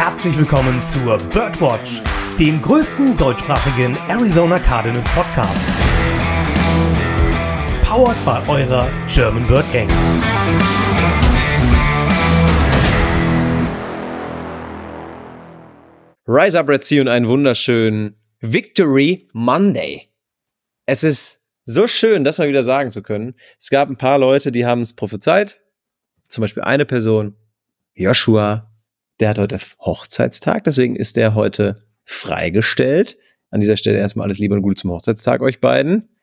herzlich willkommen zur Birdwatch, dem größten deutschsprachigen Arizona Cardinals Podcast. Powered by eurer German Bird Gang. Rise Up Red Sea und einen wunderschönen Victory Monday. Es ist so schön, das mal wieder sagen zu können. Es gab ein paar Leute, die haben es prophezeit. Zum Beispiel eine Person, Joshua, der hat heute Hochzeitstag, deswegen ist der heute freigestellt. An dieser Stelle erstmal alles Liebe und Gute zum Hochzeitstag euch beiden.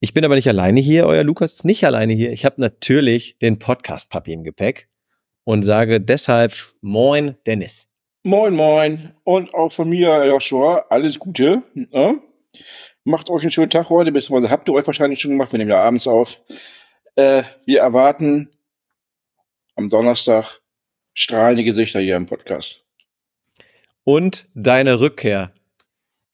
Ich bin aber nicht alleine hier, euer Lukas ist nicht alleine hier. Ich habe natürlich den Podcast-Papi im Gepäck und sage deshalb Moin, Dennis. Moin, moin. Und auch von mir, Joshua, alles Gute. Ja? Macht euch einen schönen Tag heute, beziehungsweise habt ihr euch wahrscheinlich schon gemacht, wir nehmen ja abends auf. Äh, wir erwarten am Donnerstag strahlende Gesichter hier im Podcast. Und deine Rückkehr.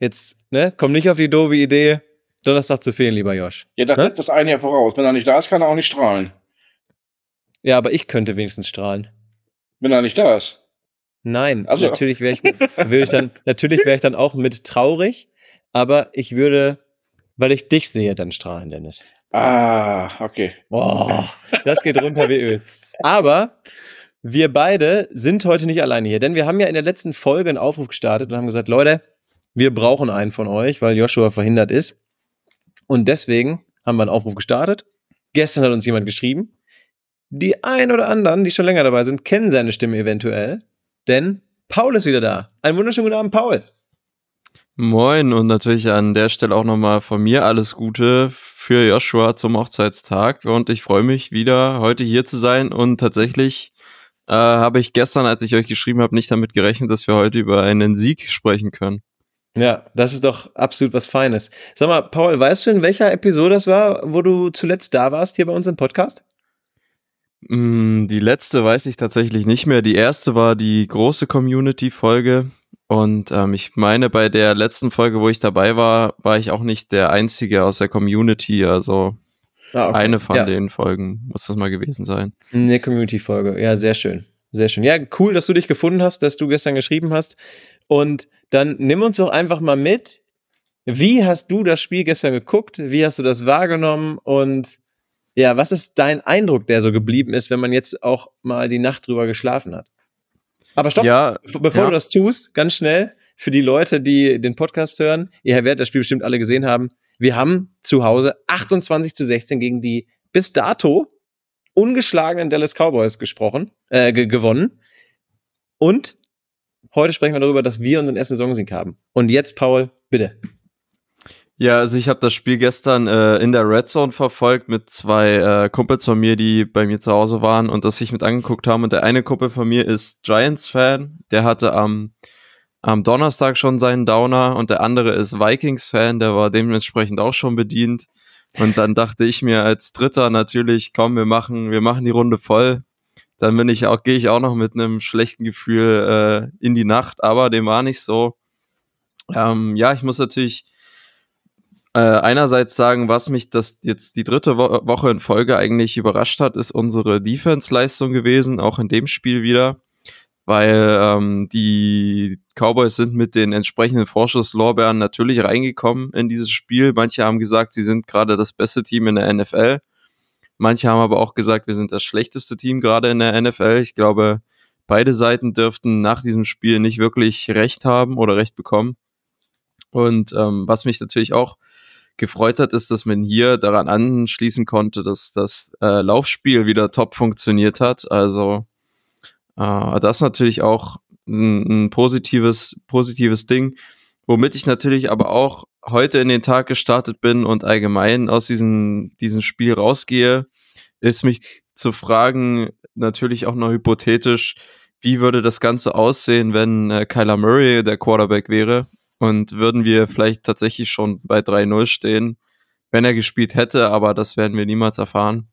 Jetzt, ne, komm nicht auf die doofe Idee, Donnerstag zu fehlen, lieber Josh. Ja, das Ne? setzt das eine ja voraus. Wenn er nicht da ist, kann er auch nicht strahlen. Ja, aber ich könnte wenigstens strahlen. Wenn er nicht da ist. Nein, Also- natürlich wäre ich, würde ich dann, natürlich wäre ich dann auch mit traurig, aber ich würde, weil ich dich sehe, dann strahlen, Dennis. Ah, okay. Boah, das geht runter wie Öl. Aber wir beide sind heute nicht alleine hier, denn wir haben ja in der letzten Folge einen Aufruf gestartet und haben gesagt, Leute, wir brauchen einen von euch, weil Joshua verhindert ist. Und deswegen haben wir einen Aufruf gestartet. Gestern hat uns jemand geschrieben. Die ein oder anderen, die schon länger dabei sind, kennen seine Stimme eventuell, denn Paul ist wieder da. Einen wunderschönen guten Abend, Paul. Moin und natürlich an der Stelle auch nochmal von mir alles Gute für Joshua zum Hochzeitstag und ich freue mich wieder heute hier zu sein und tatsächlich äh, habe ich gestern, als ich euch geschrieben habe, nicht damit gerechnet, dass wir heute über einen Sieg sprechen können. Ja, das ist doch absolut was Feines. Sag mal, Paul, weißt du, in welcher Episode das war, wo du zuletzt da warst hier bei uns im Podcast? Mm, Die letzte weiß ich tatsächlich nicht mehr. Die erste war die große Community-Folge. Und ähm, ich meine, bei der letzten Folge, wo ich dabei war, war ich auch nicht der Einzige aus der Community. Also Ah, okay. eine von ja. den Folgen muss das mal gewesen sein. Eine Community-Folge. Ja, sehr schön. Sehr schön. Ja, cool, dass du dich gefunden hast, dass du gestern geschrieben hast. Und dann nimm uns doch einfach mal mit. Wie hast du das Spiel gestern geguckt? Wie hast du das wahrgenommen? Und ja, was ist dein Eindruck, der so geblieben ist, wenn man jetzt auch mal die Nacht drüber geschlafen hat? Aber stopp, Ja, Be- Bevor Ja. du das tust, ganz schnell, für die Leute, die den Podcast hören, ihr werdet das Spiel bestimmt alle gesehen haben. Wir haben zu Hause 28 zu 16 gegen die bis dato ungeschlagenen Dallas Cowboys gesprochen, äh, ge gewonnen. Und heute sprechen wir darüber, dass wir unseren ersten Saisonsieg haben. Und jetzt, Paul, bitte. Ja, also ich habe das Spiel gestern äh, in der Red Zone verfolgt mit zwei äh, Kumpels von mir, die bei mir zu Hause waren und das sich mit angeguckt haben. Und der eine Kumpel von mir ist Giants-Fan, der hatte am, am Donnerstag schon seinen Downer und der andere ist Vikings-Fan, der war dementsprechend auch schon bedient. Und dann dachte ich mir als Dritter natürlich, komm, wir machen, wir machen die Runde voll. Dann bin ich auch, gehe ich auch noch mit einem schlechten Gefühl äh, in die Nacht, aber dem war nicht so. Ähm, ja, ich muss natürlich äh, einerseits sagen, was mich das jetzt die dritte Wo Woche in Folge eigentlich überrascht hat, ist unsere Defense-Leistung gewesen, auch in dem Spiel wieder, weil ähm, die Cowboys sind mit den entsprechenden Vorschusslorbeeren natürlich reingekommen in dieses Spiel. Manche haben gesagt, sie sind gerade das beste Team in der NFL. Manche haben aber auch gesagt, wir sind das schlechteste Team gerade in der NFL. Ich glaube, beide Seiten dürften nach diesem Spiel nicht wirklich recht haben oder recht bekommen. Und ähm, was mich natürlich auch gefreut hat, ist, dass man hier daran anschließen konnte, dass das äh, Laufspiel wieder top funktioniert hat. Also äh, das natürlich auch ein, ein positives, positives Ding, womit ich natürlich aber auch heute in den Tag gestartet bin und allgemein aus diesem, diesem Spiel rausgehe, ist mich zu fragen, natürlich auch noch hypothetisch, wie würde das Ganze aussehen, wenn äh, Kyler Murray der Quarterback wäre? Und würden wir vielleicht tatsächlich schon bei 3-0 stehen, wenn er gespielt hätte, aber das werden wir niemals erfahren.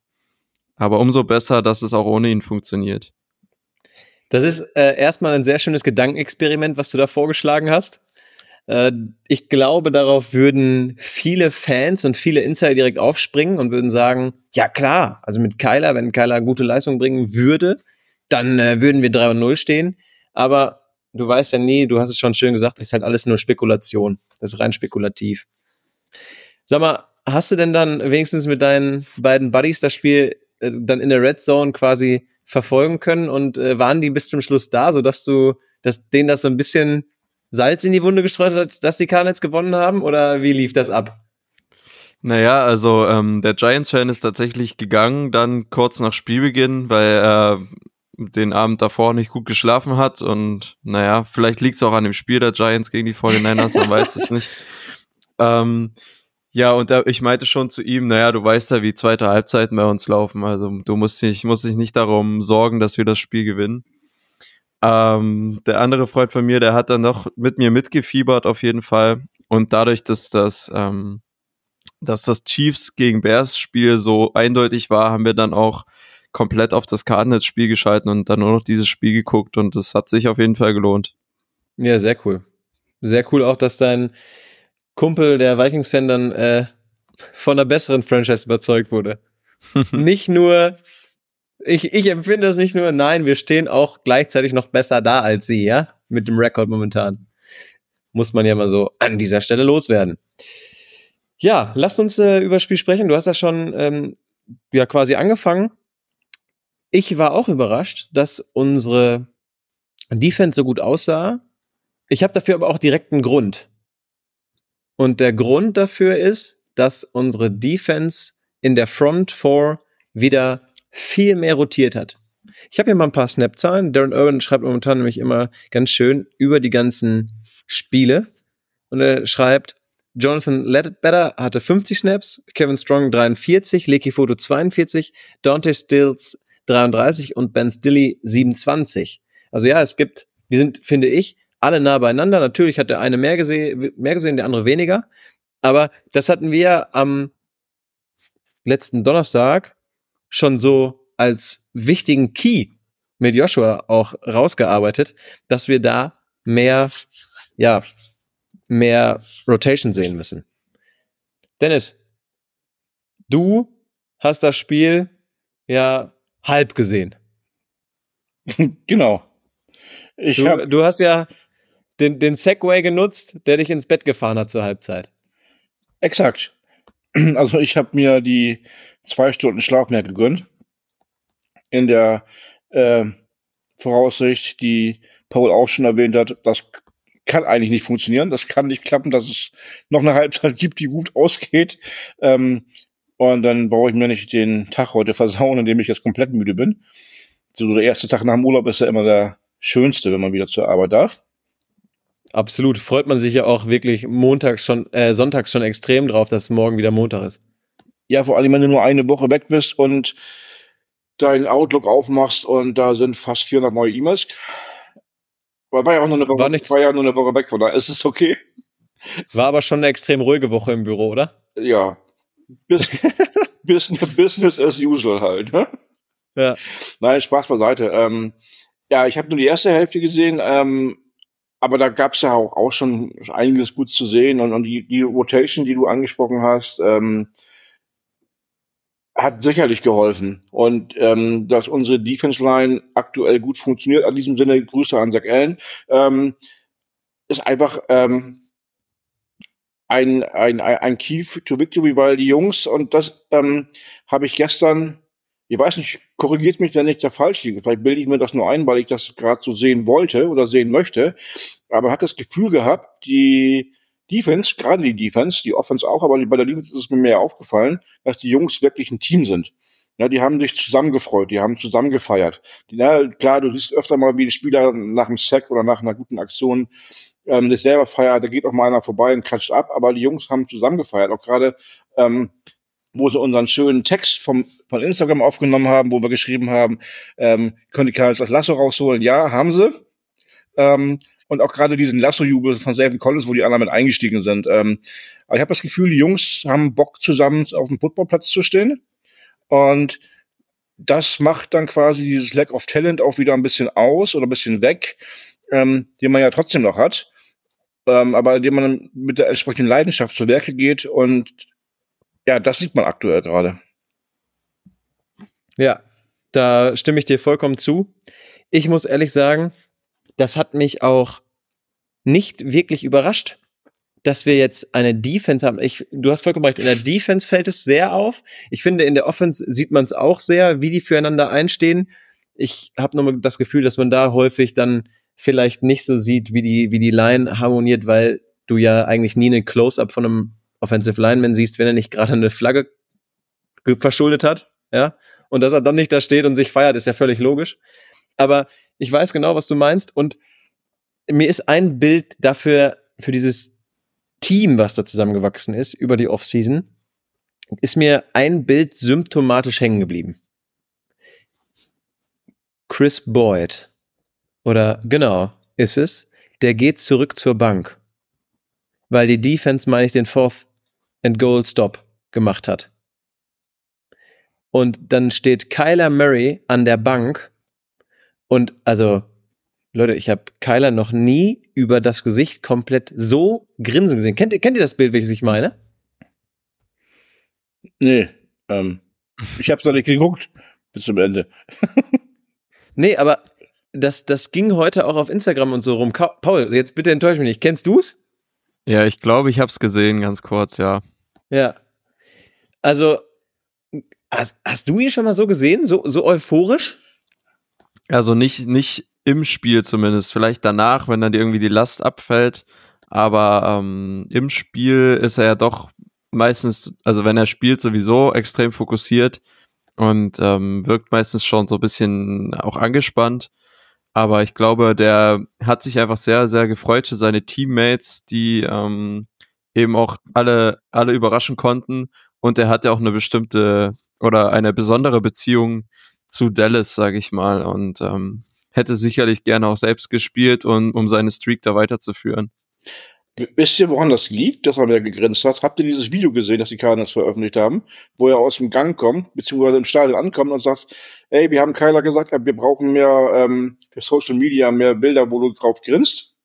Aber umso besser, dass es auch ohne ihn funktioniert. Das ist äh, erstmal ein sehr schönes Gedankenexperiment, was du da vorgeschlagen hast. Äh, ich glaube, darauf würden viele Fans und viele Insider direkt aufspringen und würden sagen, ja klar, also mit Kyler, wenn Kyler gute Leistung bringen würde, dann äh, würden wir 3 und 0 stehen. Aber du weißt ja nie, du hast es schon schön gesagt, das ist halt alles nur Spekulation. Das ist rein spekulativ. Sag mal, hast du denn dann wenigstens mit deinen beiden Buddies das Spiel äh, dann in der Red Zone quasi verfolgen können und äh, waren die bis zum Schluss da, sodass du, dass denen das so ein bisschen Salz in die Wunde gestreut hat, dass die Cardinals gewonnen haben? Oder wie lief das ab? Naja, also ähm, der Giants-Fan ist tatsächlich gegangen, dann kurz nach Spielbeginn, weil er den Abend davor nicht gut geschlafen hat und naja, vielleicht liegt es auch an dem Spiel der Giants gegen die 49ers, man weiß es nicht. Ähm, ja, und da, ich meinte schon zu ihm, naja, du weißt ja, wie zweite Halbzeiten bei uns laufen. Also du musst dich, musst dich nicht darum sorgen, dass wir das Spiel gewinnen. Ähm, der andere Freund von mir, der hat dann noch mit mir mitgefiebert auf jeden Fall. Und dadurch, dass das, ähm, dass das Chiefs gegen Bears Spiel so eindeutig war, haben wir dann auch komplett auf das Cardinals Spiel geschalten und dann nur noch dieses Spiel geguckt und das hat sich auf jeden Fall gelohnt. Ja, sehr cool. Sehr cool auch, dass dein Kumpel, der Vikings-Fan, dann äh, von einer besseren Franchise überzeugt wurde. nicht nur, ich, ich empfinde das nicht nur, nein, wir stehen auch gleichzeitig noch besser da als sie, ja, mit dem Rekord momentan. Muss man ja mal so an dieser Stelle loswerden. Ja, lasst uns äh, über das Spiel sprechen. Du hast ja schon ähm, ja quasi angefangen. Ich war auch überrascht, dass unsere Defense so gut aussah. Ich habe dafür aber auch direkt einen Grund. Und der Grund dafür ist, dass unsere Defense in der Front 4 wieder viel mehr rotiert hat. Ich habe hier mal ein paar Snap-Zahlen. Darren Urban schreibt momentan nämlich immer ganz schön über die ganzen Spiele. Und er schreibt, Jonathan Ledbetter hatte 50 Snaps, Kevin Strong 43, Leaky Photo 42, Dante Stills 33 und Ben Stilly 27. Also ja, es gibt, wir sind, finde ich, alle nah beieinander. Natürlich hat der eine mehr gesehen, mehr gesehen, der andere weniger. Aber das hatten wir am letzten Donnerstag schon so als wichtigen Key mit Joshua auch rausgearbeitet, dass wir da mehr, ja, mehr Rotation sehen müssen. Dennis, du hast das Spiel ja halb gesehen. Genau. Ich du, du hast ja den, den Segway genutzt, der dich ins Bett gefahren hat zur Halbzeit. Exakt. Also ich habe mir die zwei Stunden Schlaf mehr gegönnt. In der äh, Voraussicht, die Paul auch schon erwähnt hat, das kann eigentlich nicht funktionieren. Das kann nicht klappen, dass es noch eine Halbzeit gibt, die gut ausgeht. Ähm, und dann brauche ich mir nicht den Tag heute versauen, indem ich jetzt komplett müde bin. So der erste Tag nach dem Urlaub ist ja immer der schönste, wenn man wieder zur Arbeit darf. Absolut. Freut man sich ja auch wirklich montags schon, äh, sonntags schon extrem drauf, dass morgen wieder Montag ist. Ja, vor allem, wenn du nur eine Woche weg bist und deinen Outlook aufmachst und da sind fast 400 neue E-Mails. War, war ja auch nur eine Woche, war, nichts, war ja nur eine Woche weg, von daher ist es okay. War aber schon eine extrem ruhige Woche im Büro, oder? Ja. Business, business as usual halt, ne? Ja. Nein, Spaß beiseite. Ähm, ja, ich habe nur die erste Hälfte gesehen. Ähm, aber da gab es ja auch, auch schon einiges gut zu sehen und, und die, die Rotation, die du angesprochen hast, ähm, hat sicherlich geholfen. Und ähm, dass unsere Defense Line aktuell gut funktioniert, in diesem Sinne Grüße an Zach Allen, ähm, ist einfach ähm, ein, ein, ein Key to Victory, weil die Jungs, und das ähm, habe ich gestern ich weiß nicht, korrigiert mich, wenn ich da falsch liege. Vielleicht bilde ich mir das nur ein, weil ich das gerade so sehen wollte oder sehen möchte. Aber hat das Gefühl gehabt, die Defense, gerade die Defense, die Offense auch, aber bei der Defense ist es mir mehr aufgefallen, dass die Jungs wirklich ein Team sind. Ja, die haben sich zusammengefreut, die haben zusammen gefeiert. Ja, klar, du siehst öfter mal, wie die Spieler nach einem Sack oder nach einer guten Aktion ähm, sich selber feiert, da geht auch mal einer vorbei und klatscht ab, aber die Jungs haben zusammen gefeiert. Auch gerade ähm, wo sie unseren schönen Text vom, von Instagram aufgenommen haben, wo wir geschrieben haben, ähm, können die Cardinals das Lasso rausholen? Ja, haben sie. Ähm, und auch gerade diesen Lasso-Jubel von Savin Collins, wo die anderen mit eingestiegen sind. Ähm, aber ich habe das Gefühl, die Jungs haben Bock, zusammen auf dem Footballplatz zu stehen. Und das macht dann quasi dieses Lack of Talent auch wieder ein bisschen aus oder ein bisschen weg, ähm, den man ja trotzdem noch hat. Ähm, aber indem man mit der entsprechenden Leidenschaft zu Werke geht und ja, das sieht man aktuell gerade. Ja, da stimme ich dir vollkommen zu. Ich muss ehrlich sagen, das hat mich auch nicht wirklich überrascht, dass wir jetzt eine Defense haben. Ich, du hast vollkommen recht, in der Defense fällt es sehr auf. Ich finde, in der Offense sieht man es auch sehr, wie die füreinander einstehen. Ich habe nur das Gefühl, dass man da häufig dann vielleicht nicht so sieht, wie die, wie die Line harmoniert, weil du ja eigentlich nie einen Close-up von einem Offensive Lineman siehst, wenn er nicht gerade eine Flagge verschuldet hat, ja. Und dass er dann nicht da steht und sich feiert, ist ja völlig logisch. Aber ich weiß genau, was du meinst und mir ist ein Bild dafür, für dieses Team, was da zusammengewachsen ist über die Offseason, ist mir ein Bild symptomatisch hängen geblieben. Chris Boyd, oder genau, ist es, der geht zurück zur Bank, weil die Defense, meine ich, den Fourth and Goal Stop gemacht hat. Und dann steht Kyler Murray an der Bank und also Leute, ich habe Kyler noch nie über das Gesicht komplett so grinsen gesehen. Kennt, kennt ihr das Bild, welches ich meine? Nee, ähm, ich habe es noch nicht geguckt bis zum Ende. nee, aber das, das ging heute auch auf Instagram und so rum. Paul, jetzt bitte enttäusch mich nicht. Kennst du's? Ja, ich glaube, ich habe es gesehen, ganz kurz, ja. Ja. Also, hast, hast du ihn schon mal so gesehen? So, so euphorisch? Also nicht, nicht im Spiel zumindest. Vielleicht danach, wenn dann irgendwie die Last abfällt. Aber ähm, im Spiel ist er ja doch meistens, also wenn er spielt, sowieso extrem fokussiert und ähm, wirkt meistens schon so ein bisschen auch angespannt. Aber ich glaube, der hat sich einfach sehr, sehr gefreut für seine Teammates, die ähm, eben auch alle, alle überraschen konnten. Und er hat ja auch eine bestimmte oder eine besondere Beziehung zu Dallas, sage ich mal. Und ähm, hätte sicherlich gerne auch selbst gespielt, und, um seine Streak da weiterzuführen. Wisst ihr, woran das liegt, dass er mehr gegrinst hat? Habt ihr dieses Video gesehen, das die Cardinals veröffentlicht haben, wo er aus dem Gang kommt, beziehungsweise im Stadion ankommt und sagt, ey, wir haben Kyler gesagt, wir brauchen mehr ähm, für Social Media, mehr Bilder, wo du drauf grinst?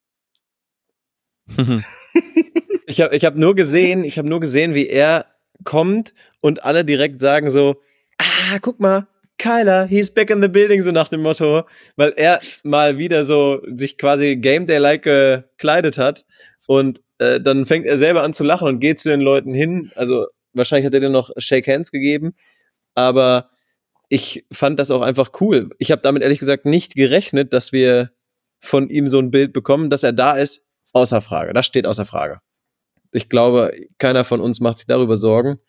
ich habe ich hab nur gesehen, ich habe nur gesehen, wie er kommt und alle direkt sagen so, ah, guck mal, Kyler, he's back in the building, so nach dem Motto, weil er mal wieder so sich quasi Game Day-like gekleidet hat und äh, dann fängt er selber an zu lachen und geht zu den Leuten hin. Also wahrscheinlich hat er dir noch Shake Hands gegeben, aber ich fand das auch einfach cool. Ich habe damit ehrlich gesagt nicht gerechnet, dass wir von ihm so ein Bild bekommen, dass er da ist, außer Frage. Das steht außer Frage. Ich glaube, keiner von uns macht sich darüber Sorgen,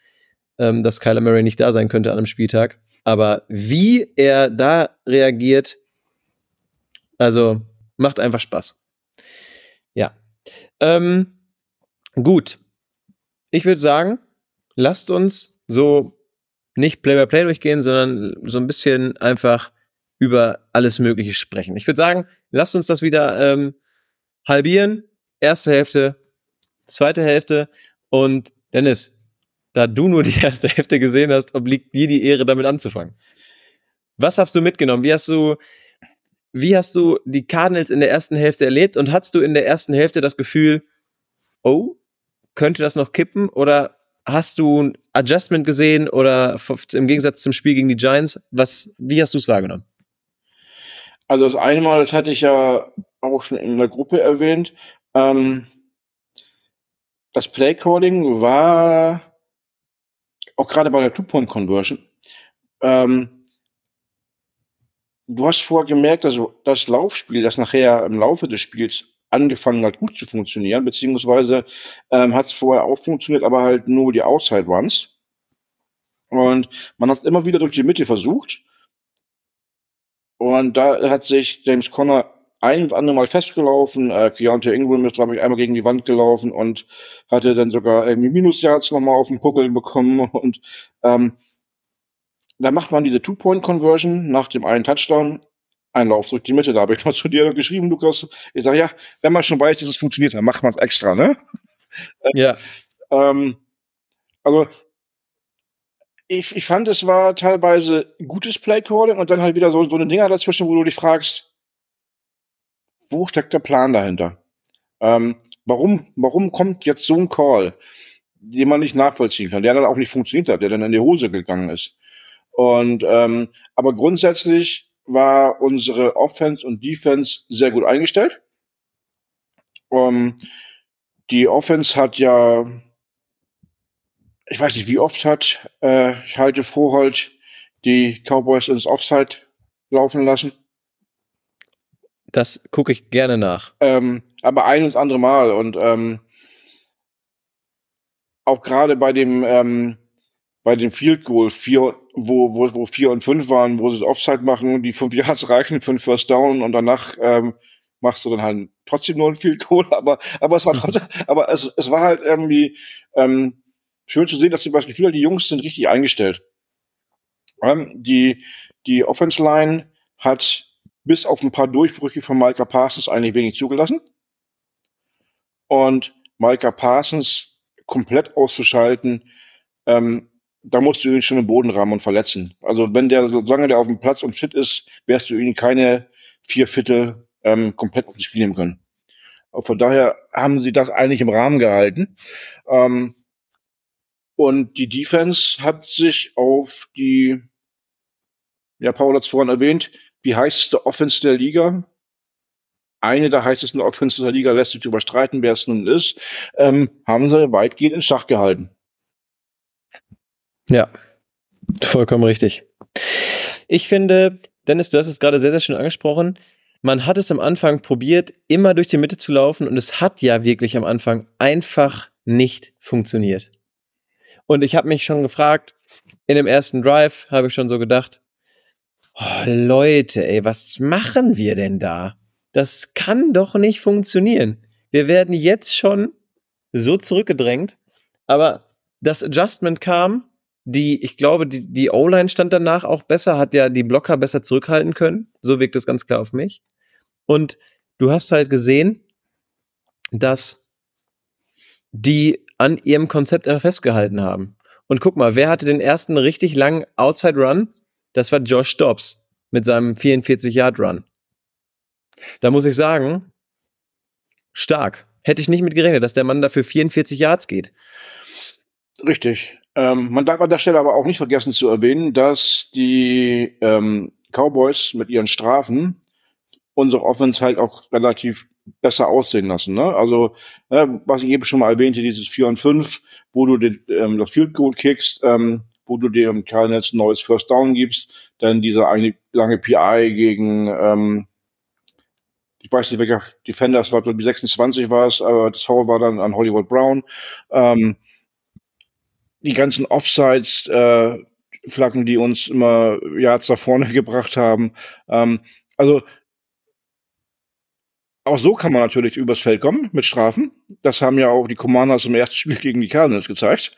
ähm, dass Kyler Murray nicht da sein könnte an einem Spieltag. Aber wie er da reagiert, also macht einfach Spaß. Ja. Ähm, gut. Ich würde sagen, lasst uns so nicht Play-by-Play -play durchgehen, sondern so ein bisschen einfach über alles Mögliche sprechen. Ich würde sagen, lasst uns das wieder ähm, halbieren. Erste Hälfte, zweite Hälfte. Und Dennis, da du nur die erste Hälfte gesehen hast, obliegt dir die Ehre, damit anzufangen. Was hast du mitgenommen? Wie hast du, wie hast du die Cardinals in der ersten Hälfte erlebt und hast du in der ersten Hälfte das Gefühl, oh, könnte das noch kippen oder hast du ein Adjustment gesehen oder im Gegensatz zum Spiel gegen die Giants, was, wie hast du es wahrgenommen? Also das eine Mal, das hatte ich ja auch schon in der Gruppe erwähnt, ähm, das Playcalling war auch gerade bei der Two-Point-Conversion, ähm, du hast vorher gemerkt, also das Laufspiel, das nachher im Laufe des Spiels angefangen hat, gut zu funktionieren, beziehungsweise ähm, hat es vorher auch funktioniert, aber halt nur die Outside Runs. Und man hat immer wieder durch die Mitte versucht. Und da hat sich James Conner ein und andere Mal festgelaufen. Äh, Keontae Ingram ist, glaube ich, einmal gegen die Wand gelaufen und hatte dann sogar irgendwie Minusjahrs nochmal auf den Puckel bekommen. Und ähm, da macht man diese Two-Point-Conversion nach dem einen Touchdown. Ein Lauf durch die Mitte. Da habe ich mal zu dir geschrieben, Lukas. Ich sage, ja, wenn man schon weiß, dass es funktioniert, dann macht man es extra, ne? Ja. ähm, also, ich, ich fand, es war teilweise gutes Play-Calling und dann halt wieder so, so eine Dinger dazwischen, wo du dich fragst, wo steckt der Plan dahinter? Ähm, warum, warum kommt jetzt so ein Call, den man nicht nachvollziehen kann, der dann auch nicht funktioniert hat, der dann in die Hose gegangen ist? Und ähm, aber grundsätzlich war unsere Offense und Defense sehr gut eingestellt. Um, die Offense hat ja, ich weiß nicht, wie oft hat äh, ich halte Vorhold die Cowboys ins Offside laufen lassen. Das gucke ich gerne nach. Ähm, aber ein und andere Mal. Und ähm, auch gerade bei dem ähm, bei dem Field Goal, vier, wo, wo, wo vier und fünf waren, wo sie das Offside machen, die fünf Yards reichen für ein First Down und danach ähm, machst du dann halt trotzdem nur ein Field Goal, aber, aber es war trotzdem, aber es, es war halt irgendwie ähm, schön zu sehen, dass zum Beispiel viele die Jungs sind richtig eingestellt. Ähm, die, die Offense Line hat bis auf ein paar Durchbrüche von Micah Parsons eigentlich wenig zugelassen. Und Micah Parsons komplett auszuschalten, ähm, da musst du ihn schon im Boden rammen und verletzen. Also wenn der, solange der auf dem Platz und fit ist, wirst du ihn keine vier Viertel ähm, komplett auf das Spiel nehmen können. Von daher haben sie das eigentlich im Rahmen gehalten. Ähm, und die Defense hat sich auf die, ja, Paul hat es vorhin erwähnt, die heißeste Offense der Liga. Eine der heißesten Offense der Liga lässt sich überstreiten, wer es nun ist, ähm, haben sie weitgehend in Schach gehalten. Ja, vollkommen richtig. Ich finde, Dennis, du hast es gerade sehr, sehr schön angesprochen. Man hat es am Anfang probiert, immer durch die Mitte zu laufen und es hat ja wirklich am Anfang einfach nicht funktioniert. Und ich habe mich schon gefragt, in dem ersten Drive habe ich schon so gedacht, oh, Leute, ey, was machen wir denn da? Das kann doch nicht funktionieren. Wir werden jetzt schon so zurückgedrängt, aber das Adjustment kam die, ich glaube, die, die O-Line stand danach auch besser, hat ja die Blocker besser zurückhalten können. So wirkt es ganz klar auf mich. Und du hast halt gesehen, dass die an ihrem Konzept festgehalten haben. Und guck mal, wer hatte den ersten richtig langen Outside Run? Das war Josh Dobbs mit seinem 44-Yard-Run. Da muss ich sagen, stark. Hätte ich nicht mit gerechnet, dass der Mann dafür 44 Yards geht. Richtig. Ähm, man darf an der Stelle aber auch nicht vergessen zu erwähnen, dass die ähm, Cowboys mit ihren Strafen unsere Offense halt auch relativ besser aussehen lassen. Ne? Also, äh, was ich eben schon mal erwähnte, dieses 4 und 5, wo du den, ähm, das Field Goal kickst, ähm, wo du dem Cardinals ein neues First Down gibst, dann dieser eine lange PI gegen, ähm, ich weiß nicht, welcher Defender es war, wie 26 war es, aber das Foul war dann an Hollywood Brown. Ähm, die ganzen Offsides, äh, Flaggen, die uns immer Yards da vorne gebracht haben. Ähm, also auch so kann man natürlich übers Feld kommen mit Strafen. Das haben ja auch die Commanders im ersten Spiel gegen die Cardinals gezeigt.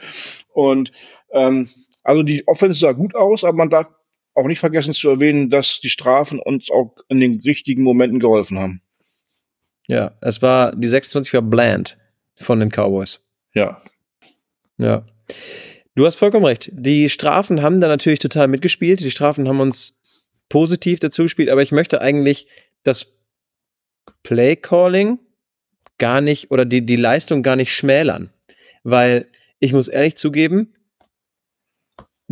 Und ähm, also die Offense sah gut aus, aber man darf auch nicht vergessen zu erwähnen, dass die Strafen uns auch in den richtigen Momenten geholfen haben. Ja, es war die 26 war bland von den Cowboys. Ja. Ja. Du hast vollkommen recht. Die Strafen haben da natürlich total mitgespielt. Die Strafen haben uns positiv dazu gespielt, aber ich möchte eigentlich das Play Calling gar nicht oder die, die Leistung gar nicht schmälern. Weil ich muss ehrlich zugeben,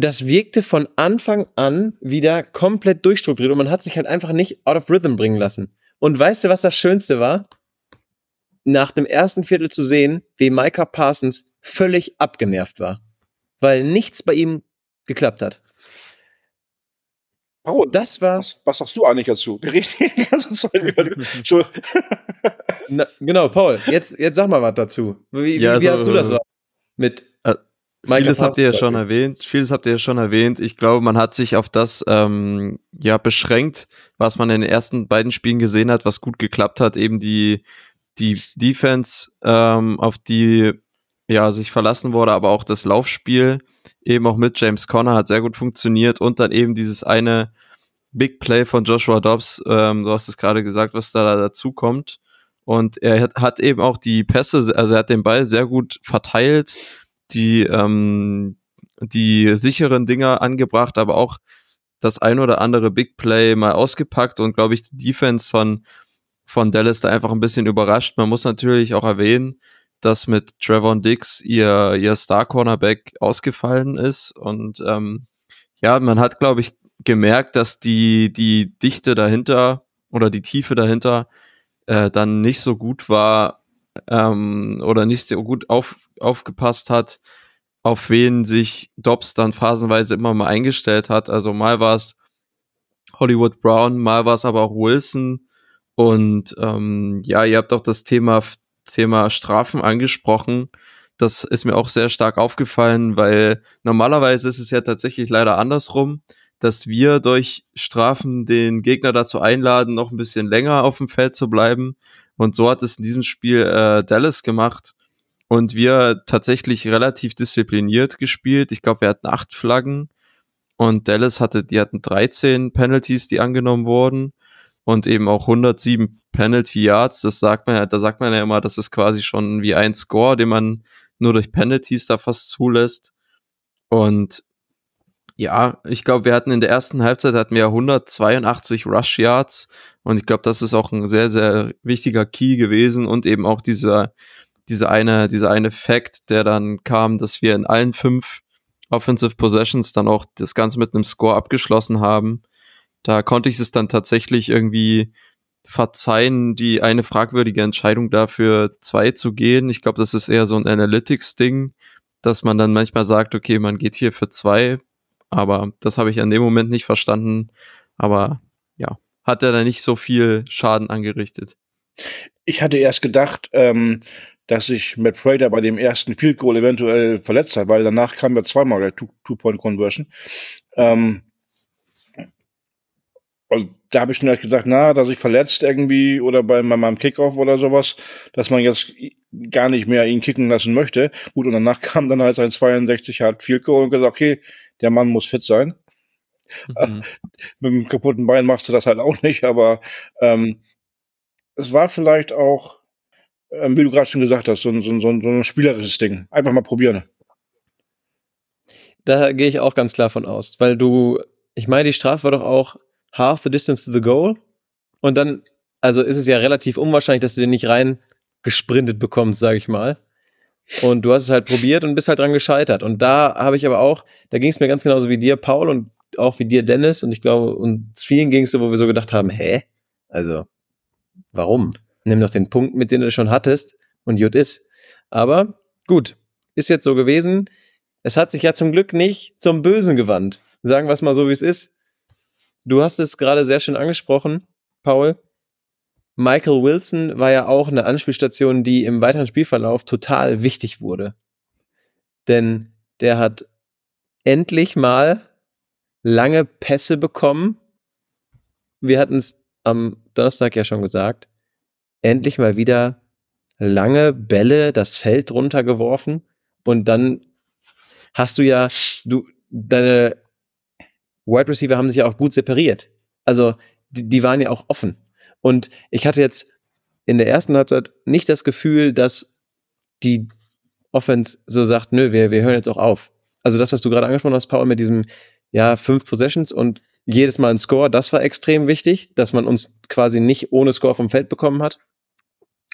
das wirkte von Anfang an wieder komplett durchstrukturiert und man hat sich halt einfach nicht out of rhythm bringen lassen. Und weißt du, was das Schönste war? Nach dem ersten Viertel zu sehen, wie Micah Parsons völlig abgenervt war, weil nichts bei ihm geklappt hat. Paul, das war. Was, was sagst du eigentlich dazu? Wir reden die ganze Zeit über die. Na, genau, Paul, jetzt, jetzt sag mal was dazu. Wie, ja, wie, wie hast du das so mit äh, Vieles habt ihr ja schon erwähnt. Vieles habt ihr ja schon erwähnt. Ich glaube, man hat sich auf das ähm, ja beschränkt, was man in den ersten beiden Spielen gesehen hat, was gut geklappt hat, eben die die Defense, ähm, auf die ja, sich verlassen wurde, aber auch das Laufspiel eben auch mit James Conner hat sehr gut funktioniert und dann eben dieses eine Big Play von Joshua Dobbs, ähm, du hast es gerade gesagt, was da dazu kommt. Und er hat, hat, eben auch die Pässe, also er hat den Ball sehr gut verteilt, die, ähm, die sicheren Dinger angebracht, aber auch das ein oder andere Big Play mal ausgepackt und glaube ich, die Defense von, von Dallas da einfach ein bisschen überrascht. Man muss natürlich auch erwähnen, dass mit Trevor Dix ihr, ihr Star-Cornerback ausgefallen ist. Und ähm, ja, man hat, glaube ich, gemerkt, dass die, die Dichte dahinter oder die Tiefe dahinter äh, dann nicht so gut war ähm, oder nicht so gut auf, aufgepasst hat, auf wen sich Dobbs dann phasenweise immer mal eingestellt hat. Also mal war es Hollywood Brown, mal war es aber auch Wilson. Und ähm, ja, ihr habt auch das Thema, Thema Strafen angesprochen. Das ist mir auch sehr stark aufgefallen, weil normalerweise ist es ja tatsächlich leider andersrum, dass wir durch Strafen den Gegner dazu einladen, noch ein bisschen länger auf dem Feld zu bleiben. Und so hat es in diesem Spiel äh, Dallas gemacht und wir tatsächlich relativ diszipliniert gespielt. Ich glaube, wir hatten acht Flaggen und Dallas hatte, die hatten 13 Penalties, die angenommen wurden und eben auch 107 Penalty Yards. Das sagt man ja, da sagt man ja immer, das ist quasi schon wie ein Score, den man nur durch Penalties da fast zulässt. Und ja, ich glaube, wir hatten in der ersten Halbzeit hatten wir 182 Rush Yards und ich glaube, das ist auch ein sehr, sehr wichtiger Key gewesen und eben auch dieser diese eine, dieser eine Fact, der dann kam, dass wir in allen fünf Offensive Possessions dann auch das Ganze mit einem Score abgeschlossen haben. Da konnte ich es dann tatsächlich irgendwie verzeihen, die eine fragwürdige Entscheidung dafür zwei zu gehen. Ich glaube, das ist eher so ein Analytics-Ding, dass man dann manchmal sagt, okay, man geht hier für zwei, aber das habe ich an dem Moment nicht verstanden. Aber ja, hat er da nicht so viel Schaden angerichtet. Ich hatte erst gedacht, ähm, dass sich Matt Prater bei dem ersten Field Goal eventuell verletzt hat, weil danach kam ja zweimal der Two-Point-Conversion. Ähm, und da habe ich schon halt gedacht, na, dass sich verletzt irgendwie oder bei meinem Kickoff oder sowas, dass man jetzt gar nicht mehr ihn kicken lassen möchte. Gut, und danach kam dann halt sein 62 hat Field Goal und gesagt, okay, der Mann muss fit sein. Mhm. Mit dem kaputten Bein machst du das halt auch nicht, aber ähm, es war vielleicht auch ähm, wie du gerade schon gesagt hast, so ein, so, ein, so ein spielerisches Ding. Einfach mal probieren. Da gehe ich auch ganz klar von aus, weil du, ich meine, die Strafe war doch auch half the distance to the goal. Und dann, also ist es ja relativ unwahrscheinlich, dass du den nicht rein gesprintet bekommst, sage ich mal. Und du hast es halt probiert und bist halt dran gescheitert. Und da habe ich aber auch, da ging es mir ganz genauso wie dir, Paul, und auch wie dir, Dennis. Und ich glaube, uns vielen ging es so, wo wir so gedacht haben, hä? Also, warum? nimm doch den Punkt mit, den du schon hattest und gut ist. Aber gut, ist jetzt so gewesen. Es hat sich ja zum Glück nicht zum Bösen gewandt. Sagen wir es mal so, wie es ist. Du hast es gerade sehr schön angesprochen, Paul. Michael Wilson war ja auch eine Anspielstation, die im weiteren Spielverlauf total wichtig wurde. Denn der hat endlich mal lange Pässe bekommen. Wir hatten es am Donnerstag ja schon gesagt endlich mal wieder lange Bälle das Feld runtergeworfen und dann hast du ja, du, deine Wide Receiver haben sich ja auch gut separiert. Also die, die waren ja auch offen. Und ich hatte jetzt in der ersten Halbzeit nicht das Gefühl, dass die Offense so sagt, nö, wir, wir hören jetzt auch auf. Also das, was du gerade angesprochen hast, Paul, mit diesem, ja, fünf Possessions und jedes Mal ein Score, das war extrem wichtig, dass man uns quasi nicht ohne Score vom Feld bekommen hat.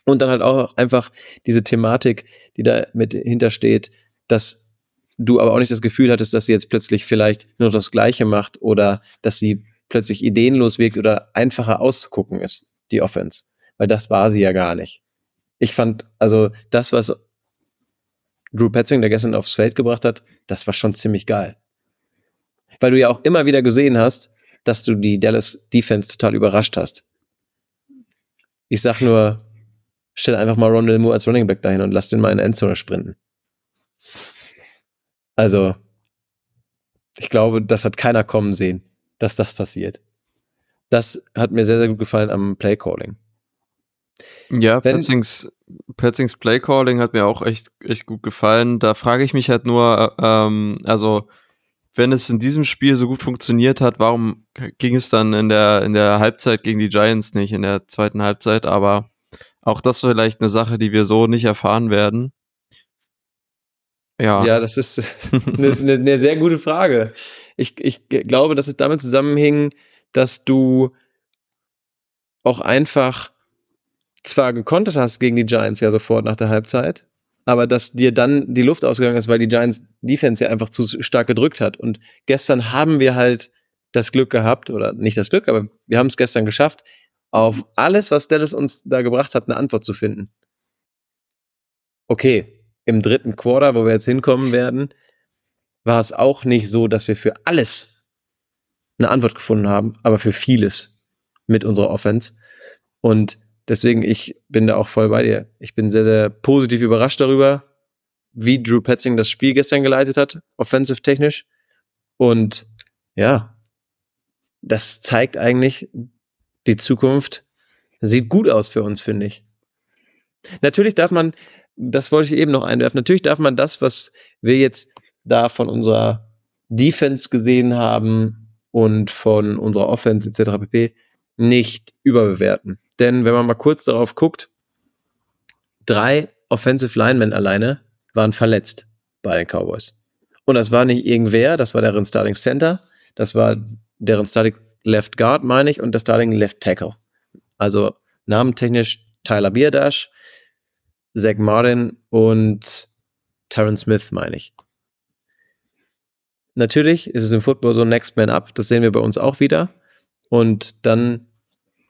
Und dann halt auch einfach diese Thematik, die da mit hintersteht, dass du aber auch nicht das Gefühl hattest, dass sie jetzt plötzlich vielleicht nur das Gleiche macht oder dass sie plötzlich ideenlos wirkt oder einfacher auszugucken ist, die Offense. Weil das war sie ja gar nicht. Ich fand, also das, was Drew Petzing der gestern aufs Feld gebracht hat, das war schon ziemlich geil. Weil du ja auch immer wieder gesehen hast, dass du die Dallas Defense total überrascht hast. Ich sag nur, stell einfach mal Rondell Moore als Running Back dahin und lass den mal in Endzone sprinten. Also, ich glaube, das hat keiner kommen sehen, dass das passiert. Das hat mir sehr, sehr gut gefallen am Play Calling. Ja, Petzings, Petzings Play Calling hat mir auch echt, echt gut gefallen. Da frage ich mich halt nur, ähm, also, wenn es in diesem Spiel so gut funktioniert hat, warum ging es dann in der, in der Halbzeit gegen die Giants nicht, in der zweiten Halbzeit? Aber auch das vielleicht eine Sache, die wir so nicht erfahren werden. Ja. Ja, das ist eine, eine, eine sehr gute Frage. Ich, ich glaube, dass es damit zusammenhing, dass du auch einfach zwar gekontert hast gegen die Giants ja sofort nach der Halbzeit, aber dass dir dann die Luft ausgegangen ist, weil die Giants Defense ja einfach zu stark gedrückt hat. Und gestern haben wir halt das Glück gehabt, oder nicht das Glück, aber wir haben es gestern geschafft, auf alles, was Dallas uns da gebracht hat, eine Antwort zu finden. Okay, im dritten Quarter, wo wir jetzt hinkommen werden, war es auch nicht so, dass wir für alles eine Antwort gefunden haben, aber für vieles mit unserer Offense. Und deswegen, ich bin da auch voll bei dir. Ich bin sehr, sehr positiv überrascht darüber, wie Drew Petzing das Spiel gestern geleitet hat, offensive technisch. Und ja, das zeigt eigentlich, die Zukunft sieht gut aus für uns, finde ich. Natürlich darf man, das wollte ich eben noch einwerfen, natürlich darf man das, was wir jetzt da von unserer Defense gesehen haben und von unserer Offense etc. pp. nicht überbewerten. Denn wenn man mal kurz darauf guckt, drei Offensive Linemen alleine waren verletzt bei den Cowboys. Und das war nicht irgendwer, das war deren Starting Center, das war deren Starting Left Guard, meine ich, und der Starting Left Tackle. Also namentechnisch Tyler Bierdash, Zach Martin und Terrence Smith, meine ich. Natürlich ist es im Football so Next Man Up, das sehen wir bei uns auch wieder. Und dann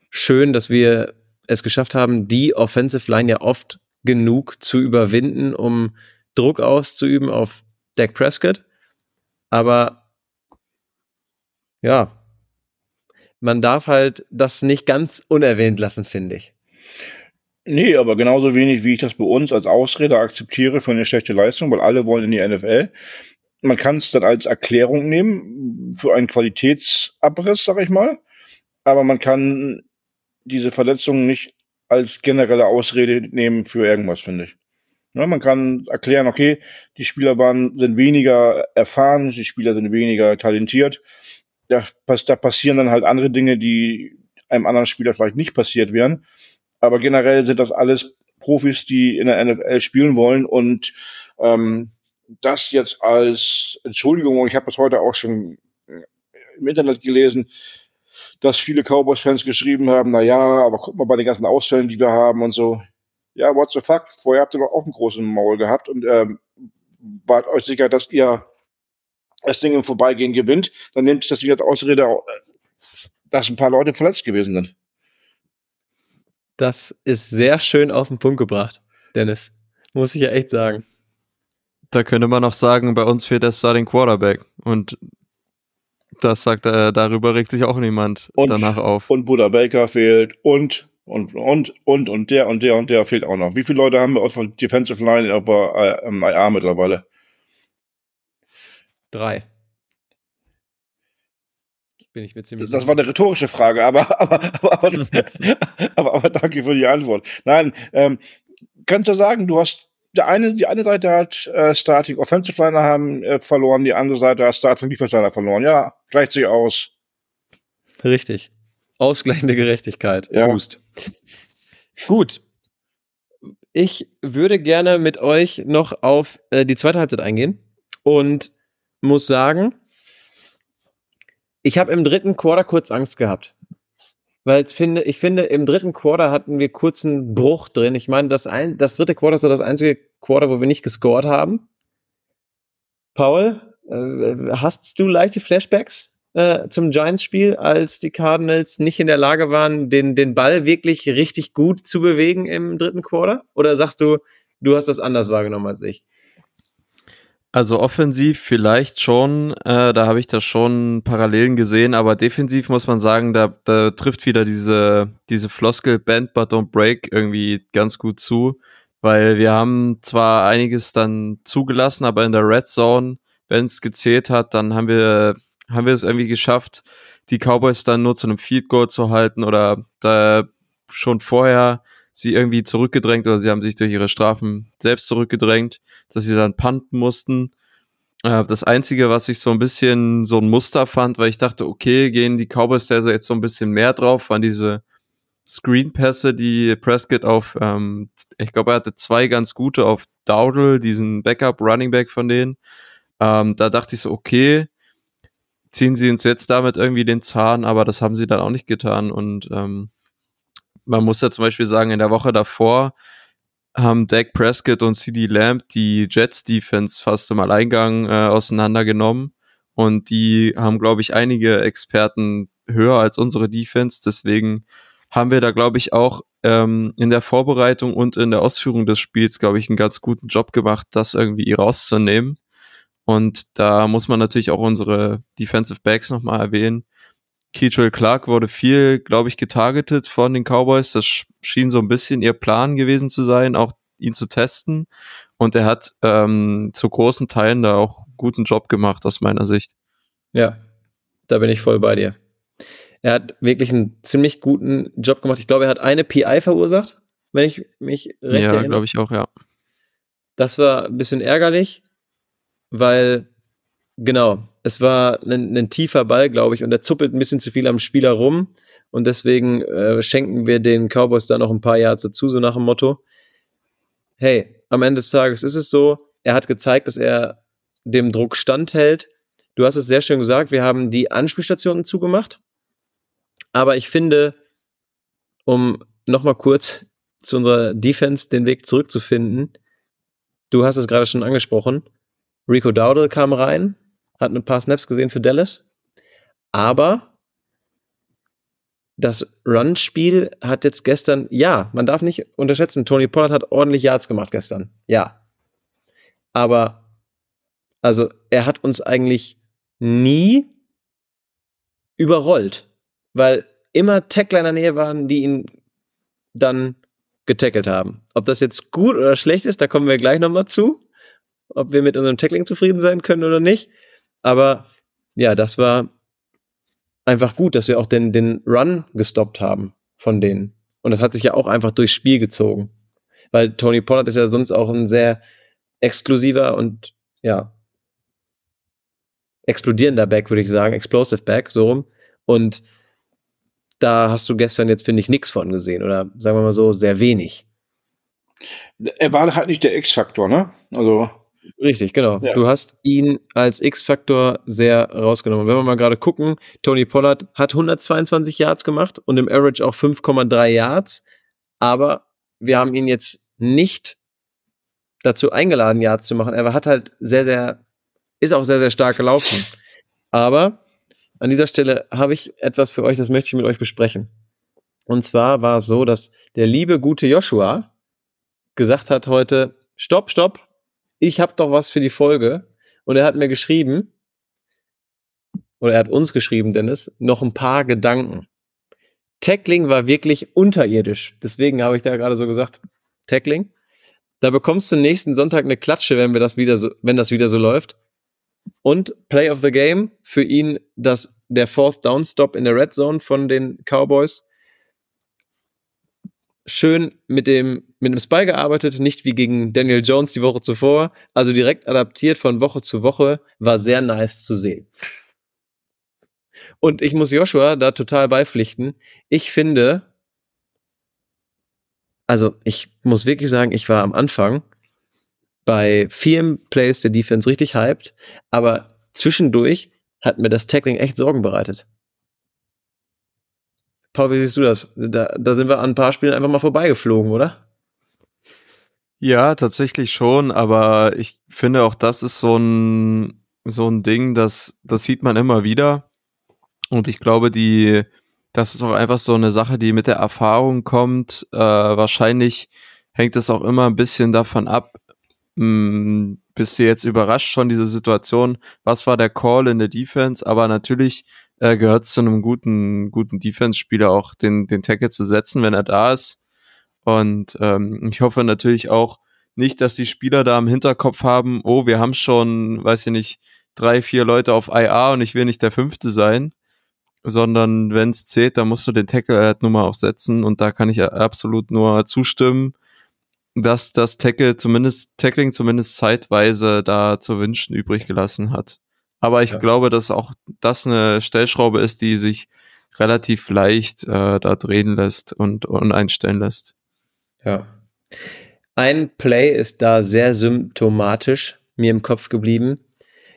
schön, dass wir es geschafft haben, die Offensive Line ja oft genug zu überwinden, um Druck auszuüben auf Dak Prescott. Aber ja, man darf halt das nicht ganz unerwähnt lassen, finde ich. Nee, aber genauso wenig, wie ich das bei uns als Ausrede akzeptiere für eine schlechte Leistung, weil alle wollen in die NFL man kann es dann als Erklärung nehmen für einen Qualitätsabriss, sag ich mal. Aber man kann diese Verletzungen nicht als generelle Ausrede nehmen für irgendwas, finde ich. Ja, man kann erklären, okay, die Spieler waren, sind weniger erfahren, die Spieler sind weniger talentiert. Da, da passieren dann halt andere Dinge, die einem anderen Spieler vielleicht nicht passiert wären. Aber generell sind das alles Profis, die in der NFL spielen wollen und ähm, das jetzt als Entschuldigung, ich habe das heute auch schon äh, im Internet gelesen, dass viele Cowboys-Fans geschrieben haben, na ja, aber guck mal bei den ganzen Ausfällen, die wir haben und so. Ja, what the fuck? Vorher habt ihr doch auch einen großen Maul gehabt und ähm, wart euch sicher, dass ihr das Ding im Vorbeigehen gewinnt. Dann nehmt das wieder als Ausrede, äh, dass ein paar Leute verletzt gewesen sind. Das ist sehr schön auf den Punkt gebracht, Dennis. Muss ich ja echt sagen. Da könnte man auch sagen, bei uns fehlt der Starting Quarterback. Und das sagt, äh, darüber regt sich auch niemand und, danach auf. Und Buddha Baker fehlt und, und, und, und, und der und der und der fehlt auch noch. Wie viele Leute haben wir auf der Defensive Line aber äh, im IA mittlerweile? Drei. Bin ich mir ziemlich das, das war eine rhetorische Frage, aber, aber, aber, aber, aber, danke für die Antwort. Nein, ähm, kannst du sagen, du hast der eine, die eine Seite hat äh, Starting Offensive Liner haben äh, verloren, die andere Seite hat Starting Defensive Liner verloren. Ja, gleicht sich aus. Richtig. Ausgleichende Gerechtigkeit. Ja. Boost. Gut. Ich würde gerne mit euch noch auf äh, die zweite Halbzeit eingehen und muss sagen, ich habe im dritten Quarter kurz Angst gehabt weil ich finde, ich finde, im dritten Quarter hatten wir kurz einen Bruch drin. Ich meine, das, ein, das dritte Quarter ist so das einzige Quarter, wo wir nicht gescored haben. Paul, äh, hast du leichte Flashbacks äh, zum Giants-Spiel, als die Cardinals nicht in der Lage waren, den, den Ball wirklich richtig gut zu bewegen im dritten Quarter? Oder sagst du, du hast das anders wahrgenommen als ich? Also offensiv vielleicht schon, äh, da habe ich da schon Parallelen gesehen, aber defensiv muss man sagen, da, da trifft wieder diese, diese Floskel Band but don't break irgendwie ganz gut zu, weil wir haben zwar einiges dann zugelassen, aber in der Red Zone, wenn es gezählt hat, dann haben wir, haben wir es irgendwie geschafft, die Cowboys dann nur zu einem Feed Goal zu halten oder da schon vorher sie irgendwie zurückgedrängt oder sie haben sich durch ihre Strafen selbst zurückgedrängt, dass sie dann punten mussten. Äh, das Einzige, was ich so ein bisschen so ein Muster fand, weil ich dachte, okay, gehen die Cowboys da jetzt so ein bisschen mehr drauf, waren diese Screen-Pässe, die Prescott auf, ähm, ich glaube, er hatte zwei ganz gute auf Dowdle, diesen Backup-Running Back von denen. Ähm, da dachte ich so, okay, ziehen sie uns jetzt damit irgendwie den Zahn, aber das haben sie dann auch nicht getan und ähm, man muss ja zum Beispiel sagen, in der Woche davor haben Dak Prescott und CD Lamb die Jets Defense fast im Alleingang äh, auseinandergenommen. und die haben, glaube ich, einige Experten höher als unsere Defense. Deswegen haben wir da, glaube ich, auch ähm, in der Vorbereitung und in der Ausführung des Spiels, glaube ich, einen ganz guten Job gemacht, das irgendwie rauszunehmen. Und da muss man natürlich auch unsere Defensive Backs nochmal erwähnen. Keatrell Clark wurde viel, glaube ich, getargetet von den Cowboys. Das schien so ein bisschen ihr Plan gewesen zu sein, auch ihn zu testen. Und er hat ähm, zu großen Teilen da auch guten Job gemacht, aus meiner Sicht. Ja, da bin ich voll bei dir. Er hat wirklich einen ziemlich guten Job gemacht. Ich glaube, er hat eine PI verursacht, wenn ich mich recht ja, erinnere. Ja, glaube ich auch, ja. Das war ein bisschen ärgerlich, weil, genau, es war ein, ein tiefer Ball, glaube ich, und er zuppelt ein bisschen zu viel am Spieler rum. Und deswegen äh, schenken wir den Cowboys da noch ein paar Yards dazu, so nach dem Motto. Hey, am Ende des Tages ist es so, er hat gezeigt, dass er dem Druck standhält. Du hast es sehr schön gesagt, wir haben die Anspielstationen zugemacht. Aber ich finde, um nochmal kurz zu unserer Defense den Weg zurückzufinden, du hast es gerade schon angesprochen, Rico Dowdle kam rein, hat ein paar Snaps gesehen für Dallas, aber das Run-Spiel hat jetzt gestern, ja, man darf nicht unterschätzen, Tony Pollard hat ordentlich Yards gemacht gestern, ja. Aber, also, er hat uns eigentlich nie überrollt, weil immer Tackler in der Nähe waren, die ihn dann getackelt haben. Ob das jetzt gut oder schlecht ist, da kommen wir gleich nochmal zu. Ob wir mit unserem Tackling zufrieden sein können oder nicht. Aber ja, das war einfach gut, dass wir auch den, den Run gestoppt haben von denen. Und das hat sich ja auch einfach durchs Spiel gezogen. Weil Tony Pollard ist ja sonst auch ein sehr exklusiver und ja, explodierender Back, würde ich sagen, explosive Back, so rum. Und da hast du gestern jetzt, finde ich, nichts von gesehen oder sagen wir mal so, sehr wenig. Er war halt nicht der X-Faktor, ne? Also. Richtig, genau. Ja. Du hast ihn als X-Faktor sehr rausgenommen. Wenn wir mal gerade gucken, Tony Pollard hat 122 Yards gemacht und im Average auch 5,3 Yards, aber wir haben ihn jetzt nicht dazu eingeladen, Yards zu machen. Er hat halt sehr, sehr, ist auch sehr, sehr stark gelaufen. Aber an dieser Stelle habe ich etwas für euch, das möchte ich mit euch besprechen. Und zwar war es so, dass der liebe, gute Joshua gesagt hat heute, stopp, stopp, ich habe doch was für die Folge. Und er hat mir geschrieben, oder er hat uns geschrieben, Dennis, noch ein paar Gedanken. Tackling war wirklich unterirdisch. Deswegen habe ich da gerade so gesagt, Tackling. Da bekommst du nächsten Sonntag eine Klatsche, wenn wir das wieder so, wenn das wieder so läuft. Und Play of the Game für ihn das, der Fourth Down Stop in der Red Zone von den Cowboys. Schön mit dem, mit dem Spy gearbeitet, nicht wie gegen Daniel Jones die Woche zuvor. Also direkt adaptiert von Woche zu Woche. War sehr nice zu sehen. Und ich muss Joshua da total beipflichten. Ich finde, also ich muss wirklich sagen, ich war am Anfang bei vielen Plays der Defense richtig hyped, aber zwischendurch hat mir das Tackling echt Sorgen bereitet. Paul, wie siehst du das? Da, da sind wir an ein paar Spielen einfach mal vorbeigeflogen, oder? Ja, tatsächlich schon, aber ich finde auch, das ist so ein, so ein Ding, das, das sieht man immer wieder. Und ich glaube, die, das ist auch einfach so eine Sache, die mit der Erfahrung kommt. Äh, wahrscheinlich hängt es auch immer ein bisschen davon ab, hm, bist du jetzt überrascht von dieser Situation? Was war der Call in der Defense? Aber natürlich äh, gehört zu einem guten, guten Defense-Spieler auch, den, den Tackle zu setzen, wenn er da ist. Und ähm, ich hoffe natürlich auch nicht, dass die Spieler da im Hinterkopf haben, oh, wir haben schon, weiß ich nicht, drei, vier Leute auf IA und ich will nicht der Fünfte sein, sondern wenn es zählt, dann musst du den Tackle halt nur mal auch setzen und da kann ich absolut nur zustimmen dass das Tackle zumindest, Tackling zumindest zeitweise da zu wünschen übrig gelassen hat. Aber ich ja. glaube, dass auch das eine Stellschraube ist, die sich relativ leicht äh, da drehen lässt und, und einstellen lässt. Ja. Ein Play ist da sehr symptomatisch mir im Kopf geblieben.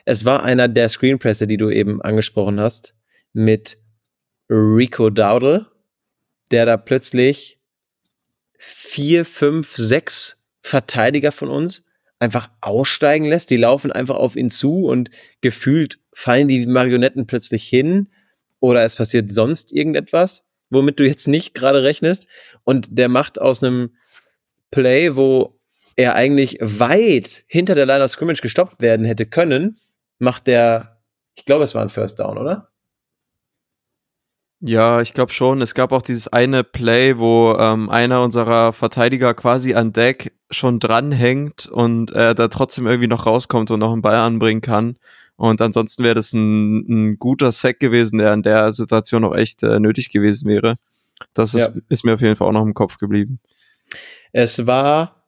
Es war einer der Screenpresser, die du eben angesprochen hast, mit Rico Dowdle, der da plötzlich vier, fünf, sechs Verteidiger von uns einfach aussteigen lässt. Die laufen einfach auf ihn zu und gefühlt fallen die Marionetten plötzlich hin oder es passiert sonst irgendetwas, womit du jetzt nicht gerade rechnest. Und der macht aus einem Play, wo er eigentlich weit hinter der Line of Scrimmage gestoppt werden hätte können, macht der, ich glaube, es war ein First Down, oder? Ja, ich glaube schon. Es gab auch dieses eine Play, wo ähm, einer unserer Verteidiger quasi an Deck schon dranhängt und äh, da trotzdem irgendwie noch rauskommt und noch einen Ball anbringen kann. Und ansonsten wäre das ein, ein guter Sack gewesen, der in der Situation auch echt äh, nötig gewesen wäre. Das ist, ja. ist mir auf jeden Fall auch noch im Kopf geblieben. Es war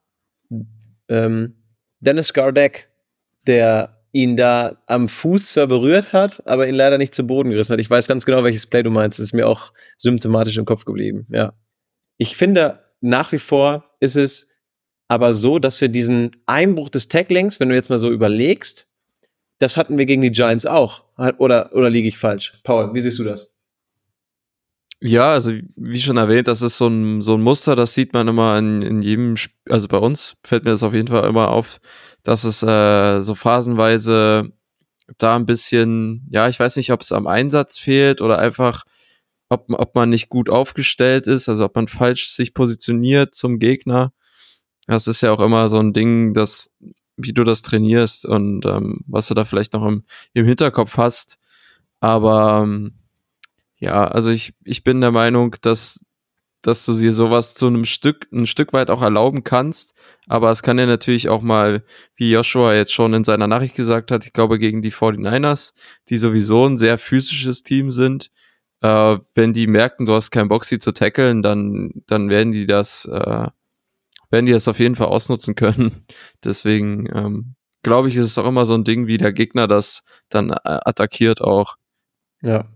ähm, Dennis Gardeck, der ihn da am Fuß zwar berührt hat, aber ihn leider nicht zu Boden gerissen hat. Ich weiß ganz genau, welches Play du meinst. Das ist mir auch symptomatisch im Kopf geblieben. Ja. Ich finde, nach wie vor ist es aber so, dass wir diesen Einbruch des Tacklings, wenn du jetzt mal so überlegst, das hatten wir gegen die Giants auch. Oder, oder liege ich falsch? Paul, wie siehst du das? Ja, also wie schon erwähnt, das ist so ein, so ein Muster, das sieht man immer in, in jedem, Sp also bei uns fällt mir das auf jeden Fall immer auf, dass es äh, so phasenweise da ein bisschen, ja, ich weiß nicht, ob es am Einsatz fehlt oder einfach, ob, ob man nicht gut aufgestellt ist, also ob man falsch sich positioniert zum Gegner. Das ist ja auch immer so ein Ding, dass, wie du das trainierst und ähm, was du da vielleicht noch im, im Hinterkopf hast. Aber ähm, ja, also ich, ich bin der Meinung, dass, dass du dir sowas zu einem Stück, ein Stück weit auch erlauben kannst. Aber es kann ja natürlich auch mal, wie Joshua jetzt schon in seiner Nachricht gesagt hat, ich glaube gegen die 49ers, die sowieso ein sehr physisches Team sind, äh, wenn die merken, du hast keinen sie zu tackeln, dann, dann werden die das, äh, werden die das auf jeden Fall ausnutzen können. Deswegen ähm, glaube ich, ist es auch immer so ein Ding, wie der Gegner das dann äh, attackiert auch. Ja,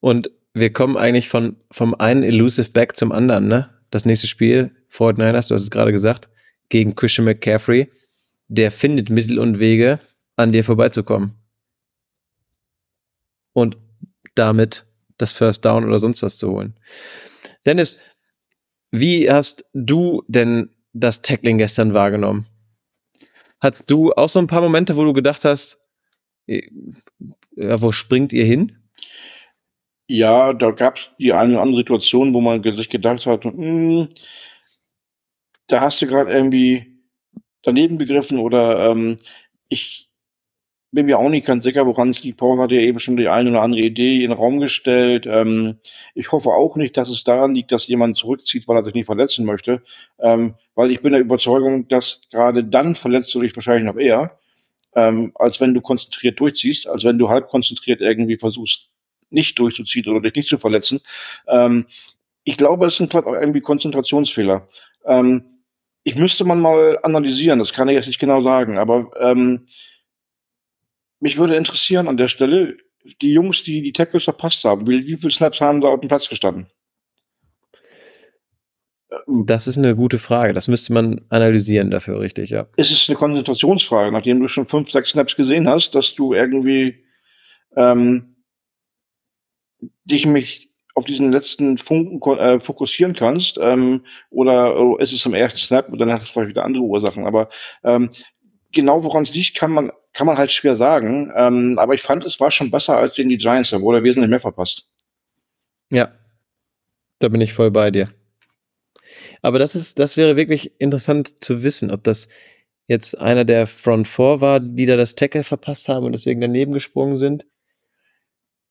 und wir kommen eigentlich von, vom einen Elusive Back zum anderen, ne? Das nächste Spiel, Fort Niners, du hast es gerade gesagt, gegen Christian McCaffrey. Der findet Mittel und Wege, an dir vorbeizukommen. Und damit das First Down oder sonst was zu holen. Dennis, wie hast du denn das Tackling gestern wahrgenommen? Hattest du auch so ein paar Momente, wo du gedacht hast, ja, wo springt ihr hin? Ja, da gab es die eine oder andere Situation, wo man sich gedacht hat, hm, da hast du gerade irgendwie daneben gegriffen oder ähm, ich bin mir auch nicht ganz sicher, woran es liegt. Paul hat ja eben schon die eine oder andere Idee in den Raum gestellt. Ähm, ich hoffe auch nicht, dass es daran liegt, dass jemand zurückzieht, weil er sich nicht verletzen möchte. Ähm, weil ich bin der Überzeugung, dass gerade dann verletzt du dich wahrscheinlich noch eher, ähm, als wenn du konzentriert durchziehst, als wenn du halb konzentriert irgendwie versuchst, nicht durchzuziehen oder dich nicht zu verletzen. Ähm, ich glaube, es sind vielleicht auch irgendwie Konzentrationsfehler. Ähm, ich müsste man mal analysieren, das kann ich jetzt nicht genau sagen, aber ähm, mich würde interessieren an der Stelle, die Jungs, die die Tackles verpasst haben, wie, wie viele Snaps haben da auf dem Platz gestanden? Das ist eine gute Frage. Das müsste man analysieren dafür, richtig, ja. Es ist eine Konzentrationsfrage, nachdem du schon fünf, sechs Snaps gesehen hast, dass du irgendwie ähm, dich mich auf diesen letzten Funken äh, fokussieren kannst, ähm, oder oh, ist es im ersten Snap und dann hast du vielleicht wieder andere Ursachen. Aber ähm, genau woran es liegt, kann man, kann man halt schwer sagen. Ähm, aber ich fand, es war schon besser als gegen die Giants, da wurde er wesentlich mehr verpasst. Ja, da bin ich voll bei dir. Aber das ist, das wäre wirklich interessant zu wissen, ob das jetzt einer der Front Four war, die da das Tackle verpasst haben und deswegen daneben gesprungen sind,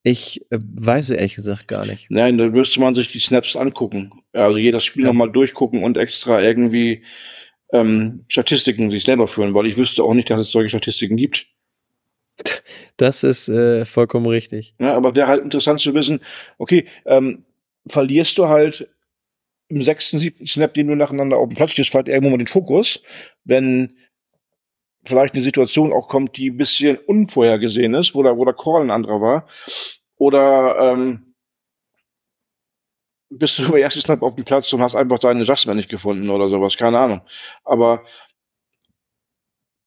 ich äh, weiß ehrlich gesagt gar nicht. Nein, da müsste man sich die Snaps angucken. Also jedes Spiel ja. nochmal durchgucken und extra irgendwie ähm, Statistiken sich selber führen, weil ich wüsste auch nicht, dass es solche Statistiken gibt. Das ist äh, vollkommen richtig. Ja, aber wäre halt interessant zu wissen, okay, ähm, verlierst du halt im sechsten, siebten Snap, den du nacheinander auf dem Platz stehst, vielleicht irgendwo mal den Fokus, wenn vielleicht eine Situation auch kommt, die ein bisschen unvorhergesehen ist, wo der, wo der Call ein anderer war. Oder ähm, bist du erst Snap auf dem Platz und hast einfach deinen Adjustment nicht gefunden oder sowas, keine Ahnung. Aber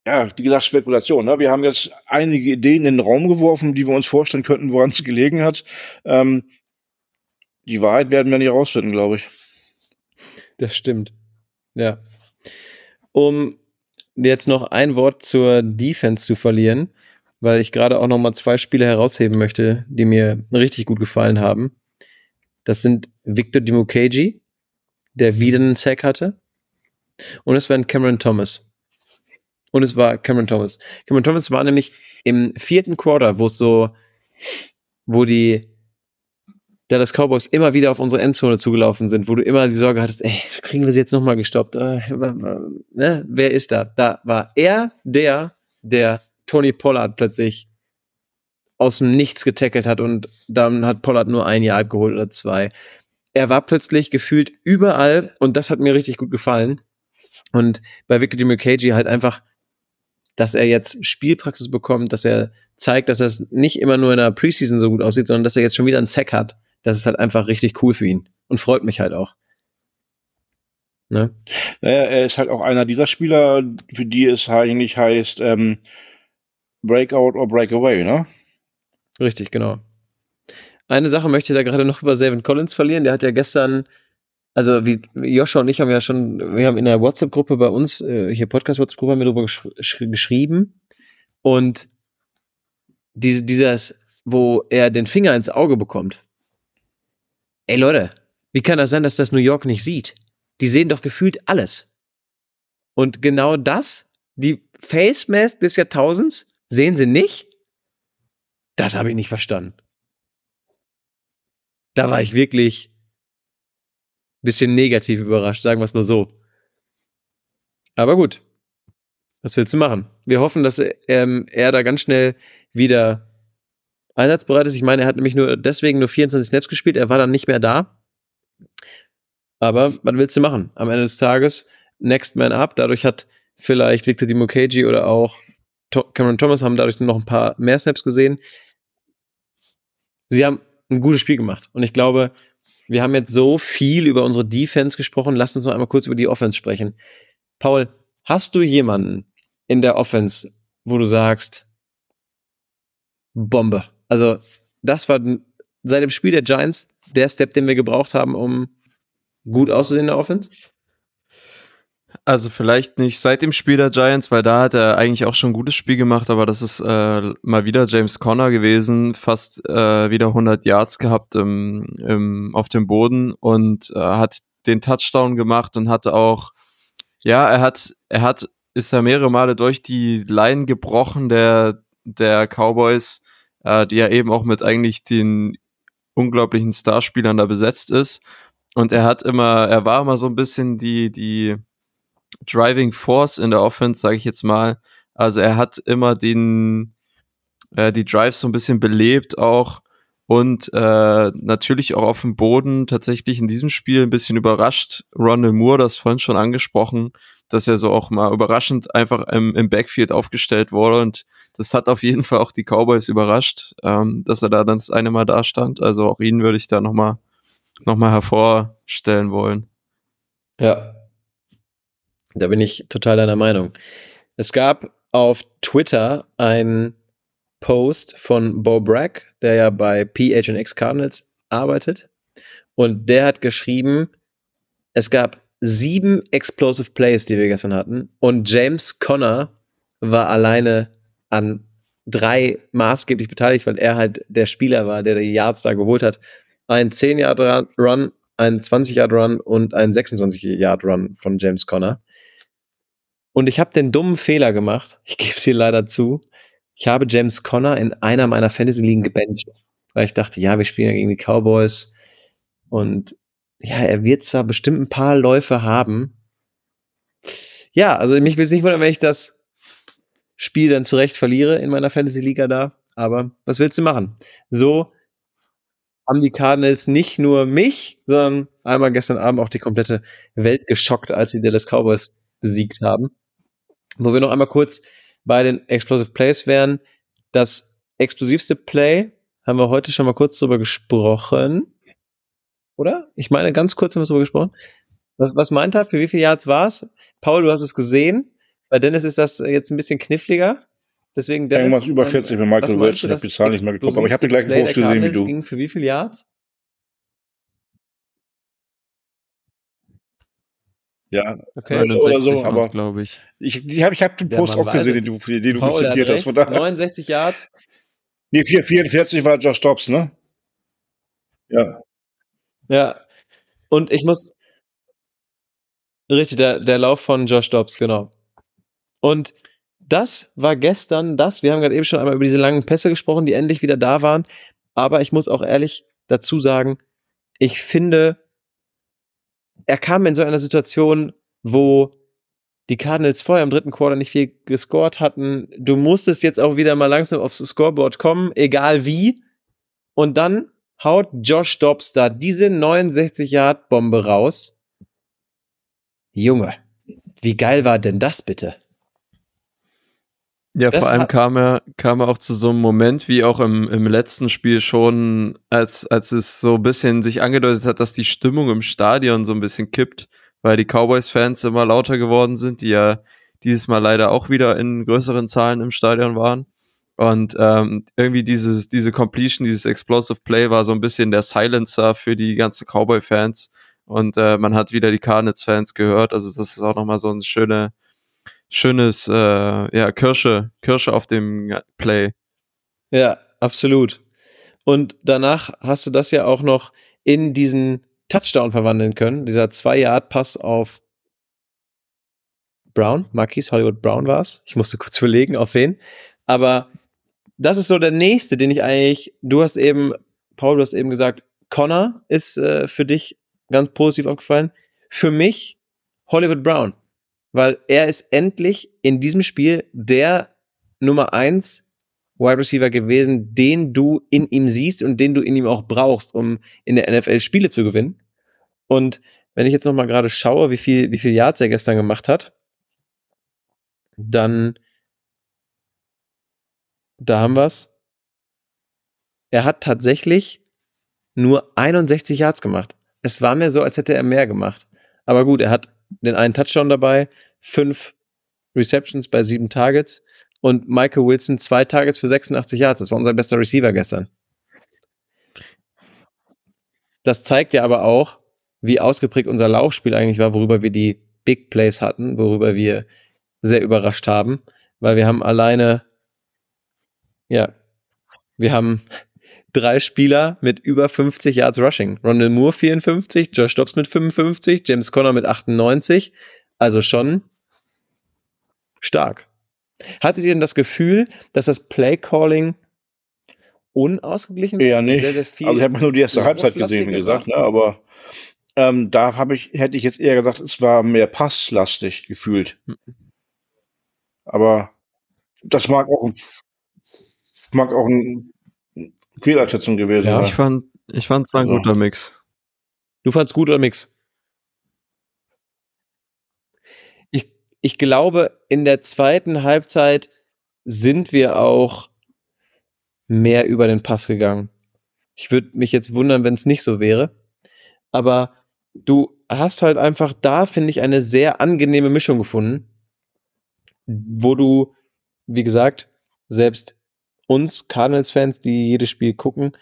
ja, wie gesagt, Spekulation. Ne? Wir haben jetzt einige Ideen in den Raum geworfen, die wir uns vorstellen könnten, woran es gelegen hat. Ähm, die Wahrheit werden wir nicht rausfinden, glaube ich. Das stimmt. Ja. Um jetzt noch ein Wort zur Defense zu verlieren, weil ich gerade auch noch mal zwei Spiele herausheben möchte, die mir richtig gut gefallen haben. Das sind Victor Dimukeji, der wieder einen Sack hatte. Und es war Cameron Thomas. Und es war Cameron Thomas. Cameron Thomas war nämlich im vierten Quarter, wo es so, wo die Dallas Cowboys immer wieder auf unsere Endzone zugelaufen sind, wo du immer die Sorge hattest, ey, kriegen wir sie jetzt nochmal gestoppt? Äh, ne? Wer ist da? Da war er der, der Tony Pollard plötzlich aus dem Nichts getackelt hat und dann hat Pollard nur ein Jahr geholt oder zwei. Er war plötzlich gefühlt überall und das hat mir richtig gut gefallen. Und bei Victor DiMukeji halt einfach, dass er jetzt Spielpraxis bekommt, dass er zeigt, dass es nicht immer nur in der Preseason so gut aussieht, sondern dass er jetzt schon wieder einen Sack hat. Das ist halt einfach richtig cool für ihn und freut mich halt auch. Ne? Naja, er ist halt auch einer dieser Spieler, für die es eigentlich heißt ähm, Breakout or Breakaway, ne? Richtig, genau. Eine Sache möchte ich da gerade noch über Savin Collins verlieren. Der hat ja gestern also wie Joscha und ich haben ja schon, wir haben in der WhatsApp-Gruppe bei uns, äh, hier Podcast-WhatsApp-Gruppe, haben wir darüber gesch geschrieben. Und diese, dieses, wo er den Finger ins Auge bekommt. Ey Leute, wie kann das sein, dass das New York nicht sieht? Die sehen doch gefühlt alles. Und genau das, die Face Mask des Jahrtausends, sehen sie nicht? Das habe ich nicht verstanden. Da war ich wirklich bisschen negativ überrascht, sagen wir es mal so. Aber gut. Was willst du machen? Wir hoffen, dass ähm, er da ganz schnell wieder einsatzbereit ist. Ich meine, er hat nämlich nur deswegen nur 24 Snaps gespielt. Er war dann nicht mehr da. Aber was willst du machen? Am Ende des Tages, Next Man Up. Dadurch hat vielleicht Victor Dimukeji oder auch Cameron Thomas haben dadurch noch ein paar mehr Snaps gesehen. Sie haben ein gutes Spiel gemacht. Und ich glaube, wir haben jetzt so viel über unsere Defense gesprochen. Lass uns noch einmal kurz über die Offense sprechen. Paul, hast du jemanden in der Offense, wo du sagst, Bombe? Also, das war seit dem Spiel der Giants der Step, den wir gebraucht haben, um gut auszusehen in der Offense? Also vielleicht nicht seit dem Spiel der Giants, weil da hat er eigentlich auch schon ein gutes Spiel gemacht, aber das ist äh, mal wieder James Conner gewesen, fast äh, wieder 100 Yards gehabt im, im, auf dem Boden und äh, hat den Touchdown gemacht und hat auch, ja, er hat, er hat, ist ja mehrere Male durch die Line gebrochen der, der Cowboys, äh, die ja eben auch mit eigentlich den unglaublichen Starspielern da besetzt ist. Und er hat immer, er war immer so ein bisschen die, die, Driving Force in der Offense, sage ich jetzt mal. Also er hat immer den, äh, die Drives so ein bisschen belebt auch und äh, natürlich auch auf dem Boden tatsächlich in diesem Spiel ein bisschen überrascht. Ronald Moore, das vorhin schon angesprochen, dass er so auch mal überraschend einfach im, im Backfield aufgestellt wurde und das hat auf jeden Fall auch die Cowboys überrascht, ähm, dass er da dann das eine Mal da stand. Also auch ihn würde ich da nochmal noch mal hervorstellen wollen. Ja, da bin ich total deiner Meinung. Es gab auf Twitter einen Post von Bo Bragg, der ja bei PHNX Cardinals arbeitet. Und der hat geschrieben, es gab sieben Explosive Plays, die wir gestern hatten. Und James Conner war alleine an drei maßgeblich beteiligt, weil er halt der Spieler war, der die Yards da geholt hat. Ein 10-Yard-Run, ein 20-Yard-Run und ein 26-Yard-Run von James Conner. Und ich habe den dummen Fehler gemacht, ich gebe es dir leider zu. Ich habe James Conner in einer meiner Fantasy-Ligen gebencht, weil ich dachte, ja, wir spielen ja gegen die Cowboys. Und ja, er wird zwar bestimmt ein paar Läufe haben. Ja, also mich will es nicht wundern, wenn ich das Spiel dann zurecht verliere in meiner Fantasy-Liga da. Aber was willst du machen? So haben die Cardinals nicht nur mich, sondern einmal gestern Abend auch die komplette Welt geschockt, als sie Dallas Cowboys besiegt haben. Wo wir noch einmal kurz bei den Explosive Plays wären. Das explosivste Play haben wir heute schon mal kurz drüber gesprochen. Oder? Ich meine, ganz kurz haben wir drüber gesprochen. Was, was meint er? Für wie viele Yards war es? Paul, du hast es gesehen. Bei Dennis ist das jetzt ein bisschen kniffliger. Deswegen Dennis, Irgendwas über 40 mit Michael Welch. Ich habe die Zahl nicht mehr geguckt, aber ich habe den gleichen Post gesehen wie du. ging für wie viele Yards? Ja, Okay. Oder 69 so, aber- glaube ich. ich, ich habe ich hab den Post auch gesehen, den du, den du zitiert hast. Von daher. 69 Yards. Nee, 4, 44 war Josh Dobbs, ne? Ja. Ja. Und ich muss. Richtig, der, der Lauf von Josh Dobbs, genau. Und das war gestern das. Wir haben gerade eben schon einmal über diese langen Pässe gesprochen, die endlich wieder da waren. Aber ich muss auch ehrlich dazu sagen, ich finde, er kam in so einer Situation, wo die Cardinals vorher im dritten Quarter nicht viel gescored hatten. Du musstest jetzt auch wieder mal langsam aufs Scoreboard kommen, egal wie. Und dann haut Josh Dobbs da diese 69-Yard-Bombe raus. Junge, wie geil war denn das bitte? Ja, Das vor allem kam er, kam er auch zu so einem Moment, wie auch im, im letzten Spiel schon, als, als es so ein bisschen sich angedeutet hat, dass die Stimmung im Stadion so ein bisschen kippt, weil die Cowboys-Fans immer lauter geworden sind, die ja dieses Mal leider auch wieder in größeren Zahlen im Stadion waren. Und ähm, irgendwie dieses, diese Completion, dieses Explosive Play war so ein bisschen der Silencer für die ganzen Cowboy-Fans. Und äh, man hat wieder die Cardinals-Fans gehört. Also das ist auch nochmal so ein schöne, schönes, äh, ja, Kirsche, Kirsche auf dem Play. Ja, absolut. Und danach hast du das ja auch noch in diesen Touchdown verwandeln können. Dieser 2-Yard-Pass auf Brown, Marquis Hollywood Brown war es. Ich musste kurz überlegen, auf wen. Aber das ist so der nächste, den ich eigentlich, du hast eben, Paul, du hast eben gesagt, Connor ist äh, für dich ganz positiv aufgefallen. Für mich Hollywood Brown. Weil er ist endlich in diesem Spiel der Nummer 1 Wide Receiver gewesen, den du in ihm siehst und den du in ihm auch brauchst, um in der NFL Spiele zu gewinnen. Und wenn ich jetzt noch mal gerade schaue, wie viel, wie viel Yards er gestern gemacht hat, dann da haben wir's. Er hat tatsächlich nur 61 Yards gemacht. Es war mir so, als hätte er mehr gemacht. Aber gut, er hat den einen Touchdown dabei, fünf Receptions bei sieben Targets und Michael Wilson zwei Targets für 86 Yards. Das war unser bester Receiver gestern. Das zeigt ja aber auch, wie ausgeprägt unser Laufspiel eigentlich war, worüber wir die Big Plays hatten, worüber wir sehr überrascht haben, weil wir haben alleine, ja, wir haben drei Spieler mit über 50 Yards Rushing. Rondell Moore 54, Josh Dobbs mit 55, James Conner mit 98. Also schon stark. Hattet ihr denn das Gefühl, dass das Play Calling unausgeglichen Eher nicht. Sehr, sehr viel also ich habe nur die erste Ja, Halbzeit gesehen, wie gesagt, ne? aber ähm, da habe ich, hätte ich jetzt eher gesagt, es war mehr passlastig gefühlt. Aber das mag auch, ein- mag auch eine Fehleinschätzung gewesen Ja. sein. Ich fand, ich fand es war ein Ja. guter Mix. Du fandst gut oder Mix? Ich, ich glaube, in der zweiten Halbzeit sind wir auch mehr über den Pass gegangen. Ich würde mich jetzt wundern, wenn es nicht so wäre. Aber du hast halt einfach da, finde ich, eine sehr angenehme Mischung gefunden, wo du, wie gesagt, selbst uns Cardinals-Fans, die jedes Spiel gucken,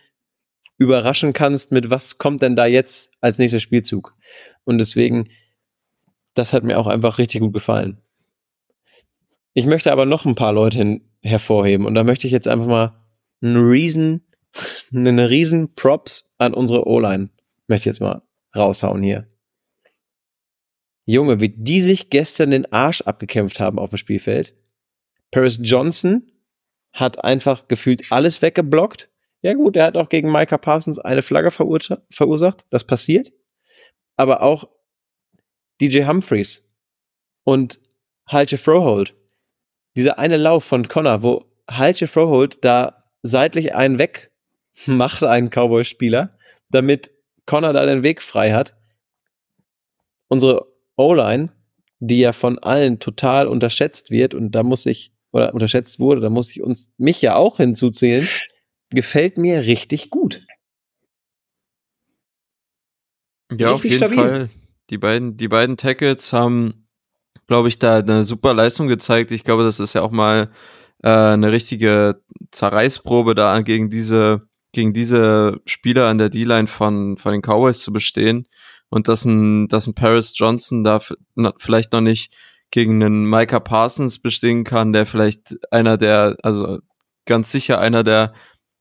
überraschen kannst mit, was kommt denn da jetzt als nächster Spielzug. Und deswegen, das hat mir auch einfach richtig gut gefallen. Ich möchte aber noch ein paar Leute hervorheben und da möchte ich jetzt einfach mal einen riesen, einen riesen Props an unsere O-Line möchte ich jetzt mal raushauen hier. Junge, wie die sich gestern den Arsch abgekämpft haben auf dem Spielfeld. Paris Johnson hat einfach gefühlt alles weggeblockt. Ja gut, er hat auch gegen Micah Parsons eine Flagge verursa- verursacht. Das passiert. Aber auch DJ Humphreys und Halche Frohold. Dieser eine Lauf von Connor, wo Halche Frohold da seitlich einen weg macht, einen Cowboy-Spieler, damit Connor da den Weg frei hat. Unsere O-Line, die ja von allen total unterschätzt wird, und da muss ich, oder unterschätzt wurde, da muss ich uns, mich ja auch hinzuzählen, gefällt mir richtig gut. Ja, auf Richtig jeden stabil. Fall. Die beiden, die beiden Tackles haben, glaube ich, da eine super Leistung gezeigt. Ich glaube, das ist ja auch mal äh, eine richtige Zerreißprobe da gegen diese, gegen diese Spieler an der D-Line von, von den Cowboys zu bestehen. und dass ein, dass ein Paris Johnson da vielleicht noch nicht gegen einen Micah Parsons bestehen kann, der vielleicht einer der, also ganz sicher einer der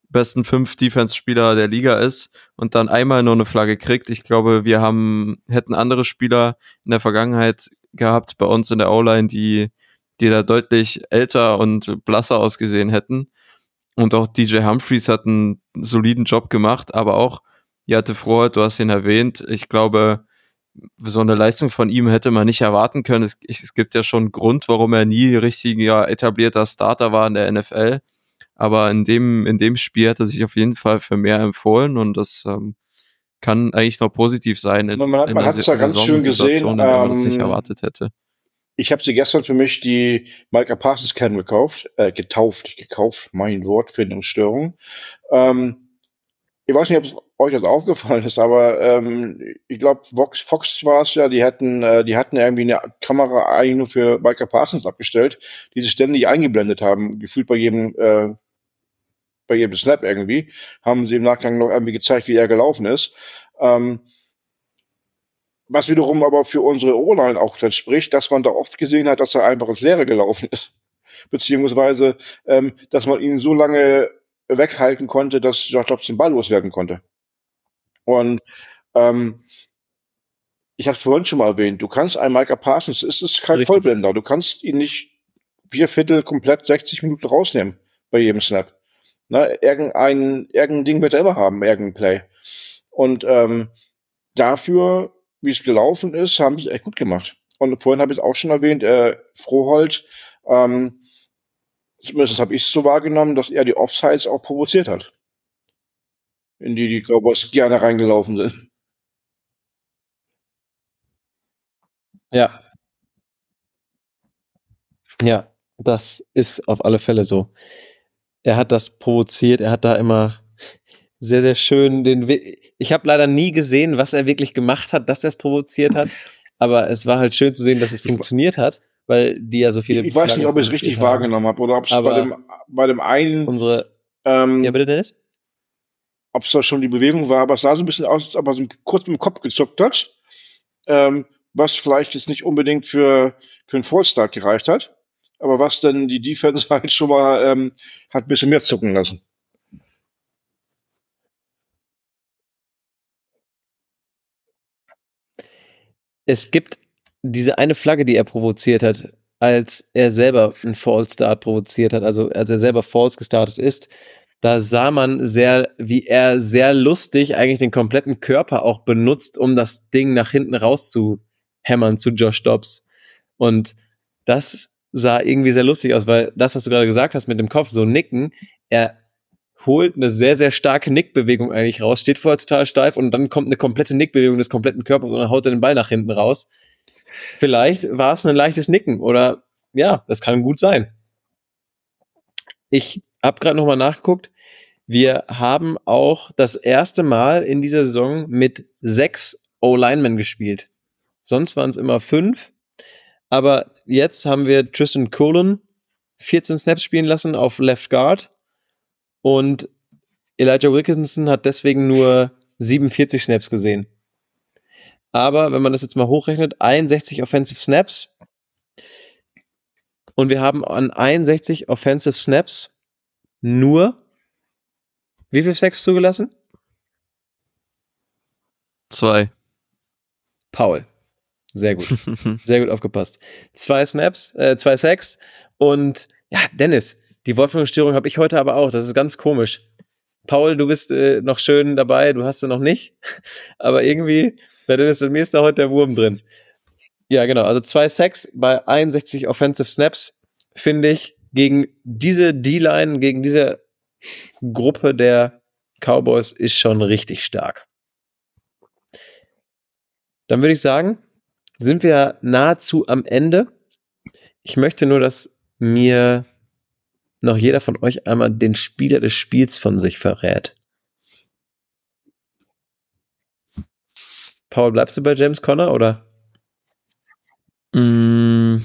besten fünf Defense-Spieler der Liga ist und dann einmal nur eine Flagge kriegt. Ich glaube, wir haben, hätten andere Spieler in der Vergangenheit gehabt bei uns in der O-Line, die, die da deutlich älter und blasser ausgesehen hätten. Und auch DJ Humphreys hat einen soliden Job gemacht, aber auch, ja, hatte Frohe, du hast ihn erwähnt. Ich glaube, so eine Leistung von ihm hätte man nicht erwarten können. Es, es gibt ja schon einen Grund, warum er nie richtiger etablierter Starter war in der NFL. Aber in dem, in dem Spiel hat er sich auf jeden Fall für mehr empfohlen und das ähm, kann eigentlich noch positiv sein in, man, in man hat es ja ganz schön gesehen, der man das nicht ähm, erwartet hätte. Ich habe sie gestern für mich die Micah Parsons Can gekauft, äh, getauft, gekauft, mein Wortfindungsstörung. Ähm, ich weiß nicht, ob es euch das aufgefallen ist, aber ähm, ich glaube, Fox, Fox war es ja, die hatten, äh, die hatten irgendwie eine Kamera eigentlich nur für Micah Parsons abgestellt, die sie ständig eingeblendet haben, gefühlt bei jedem, äh, bei jedem Snap irgendwie, haben sie im Nachgang noch irgendwie gezeigt, wie er gelaufen ist. Ähm, was wiederum aber für unsere O-Line auch dann spricht, dass man da oft gesehen hat, dass er einfach ins Leere gelaufen ist. Beziehungsweise, ähm, dass man ihn so lange weghalten konnte, dass Josh Dobbs den Ball loswerden konnte. Und ähm, ich habe es vorhin schon mal erwähnt, du kannst einen Micah Parsons, es ist kein Richtig. Vollblender, du kannst ihn nicht vier Viertel komplett 60 Minuten rausnehmen bei jedem Snap. Ne, irgendein, irgendein Ding wird er immer haben, irgendein Play. Und ähm, dafür, wie es gelaufen ist, haben sie es echt gut gemacht. Und vorhin habe ich es auch schon erwähnt, äh, Froholt, ähm, zumindest habe ich es so wahrgenommen, dass er die Offsides auch provoziert hat. In die die Cowboys gerne reingelaufen sind. Ja. Ja, das ist auf alle Fälle so. Er hat das provoziert, er hat da immer sehr, sehr schön den. We ich habe leider nie gesehen, was er wirklich gemacht hat, dass er es provoziert hat. Aber es war halt schön zu sehen, dass es funktioniert hat, weil die ja so viele. Ich, ich weiß nicht, ob ich es richtig haben. wahrgenommen habe oder ob es bei dem, bei dem einen, Unsere. ähm, Ja, bitte, Dennis? ob es da schon die Bewegung war, aber es sah so ein bisschen aus, als ob er so kurz mit dem Kopf gezuckt hat. Ähm, was vielleicht jetzt nicht unbedingt für, für einen Fallstart gereicht hat, aber was dann die Defense halt schon mal ähm, hat ein bisschen mehr zucken lassen. Es gibt diese eine Flagge, die er provoziert hat, als er selber einen False Start provoziert hat, also als er selber False gestartet ist. Da sah man sehr, wie er sehr lustig eigentlich den kompletten Körper auch benutzt, um das Ding nach hinten rauszuhämmern zu Josh Dobbs. Und das sah irgendwie sehr lustig aus, weil das, was du gerade gesagt hast mit dem Kopf, so nicken, er holt eine sehr, sehr starke Nickbewegung eigentlich raus, steht vorher total steif und dann kommt eine komplette Nickbewegung des kompletten Körpers und dann haut er den Ball nach hinten raus. Vielleicht war es ein leichtes Nicken oder ja, das kann gut sein. Ich habe gerade nochmal nachgeguckt. Wir haben auch das erste Mal in dieser Saison mit sechs O-Linemen gespielt. Sonst waren es immer fünf. Aber jetzt haben wir Tristan Cullen 14 Snaps spielen lassen auf Left Guard. Und Elijah Wilkinson hat deswegen nur 47 Snaps gesehen. Aber wenn man das jetzt mal hochrechnet, 61 Offensive Snaps. Und wir haben an 61 Offensive Snaps nur wie viel Sacks zugelassen? Zwei. Paul. Sehr gut. Sehr gut aufgepasst. Zwei Snaps, äh, zwei Sacks und ja, Dennis, die Wortfindungsstörung habe ich heute aber auch. Das ist ganz komisch. Paul, du bist äh, noch schön dabei, du hast sie noch nicht. Aber irgendwie, bei Dennis und mir ist da heute der Wurm drin. Ja, genau. Also zwei Sacks bei 61 Offensive Snaps, finde ich, gegen diese D-Line, gegen diese Gruppe der Cowboys ist schon richtig stark. Dann würde ich sagen, sind wir nahezu am Ende. Ich möchte nur, dass mir noch jeder von euch einmal den Spieler des Spiels von sich verrät. Paul, bleibst du bei James Conner oder? Mm,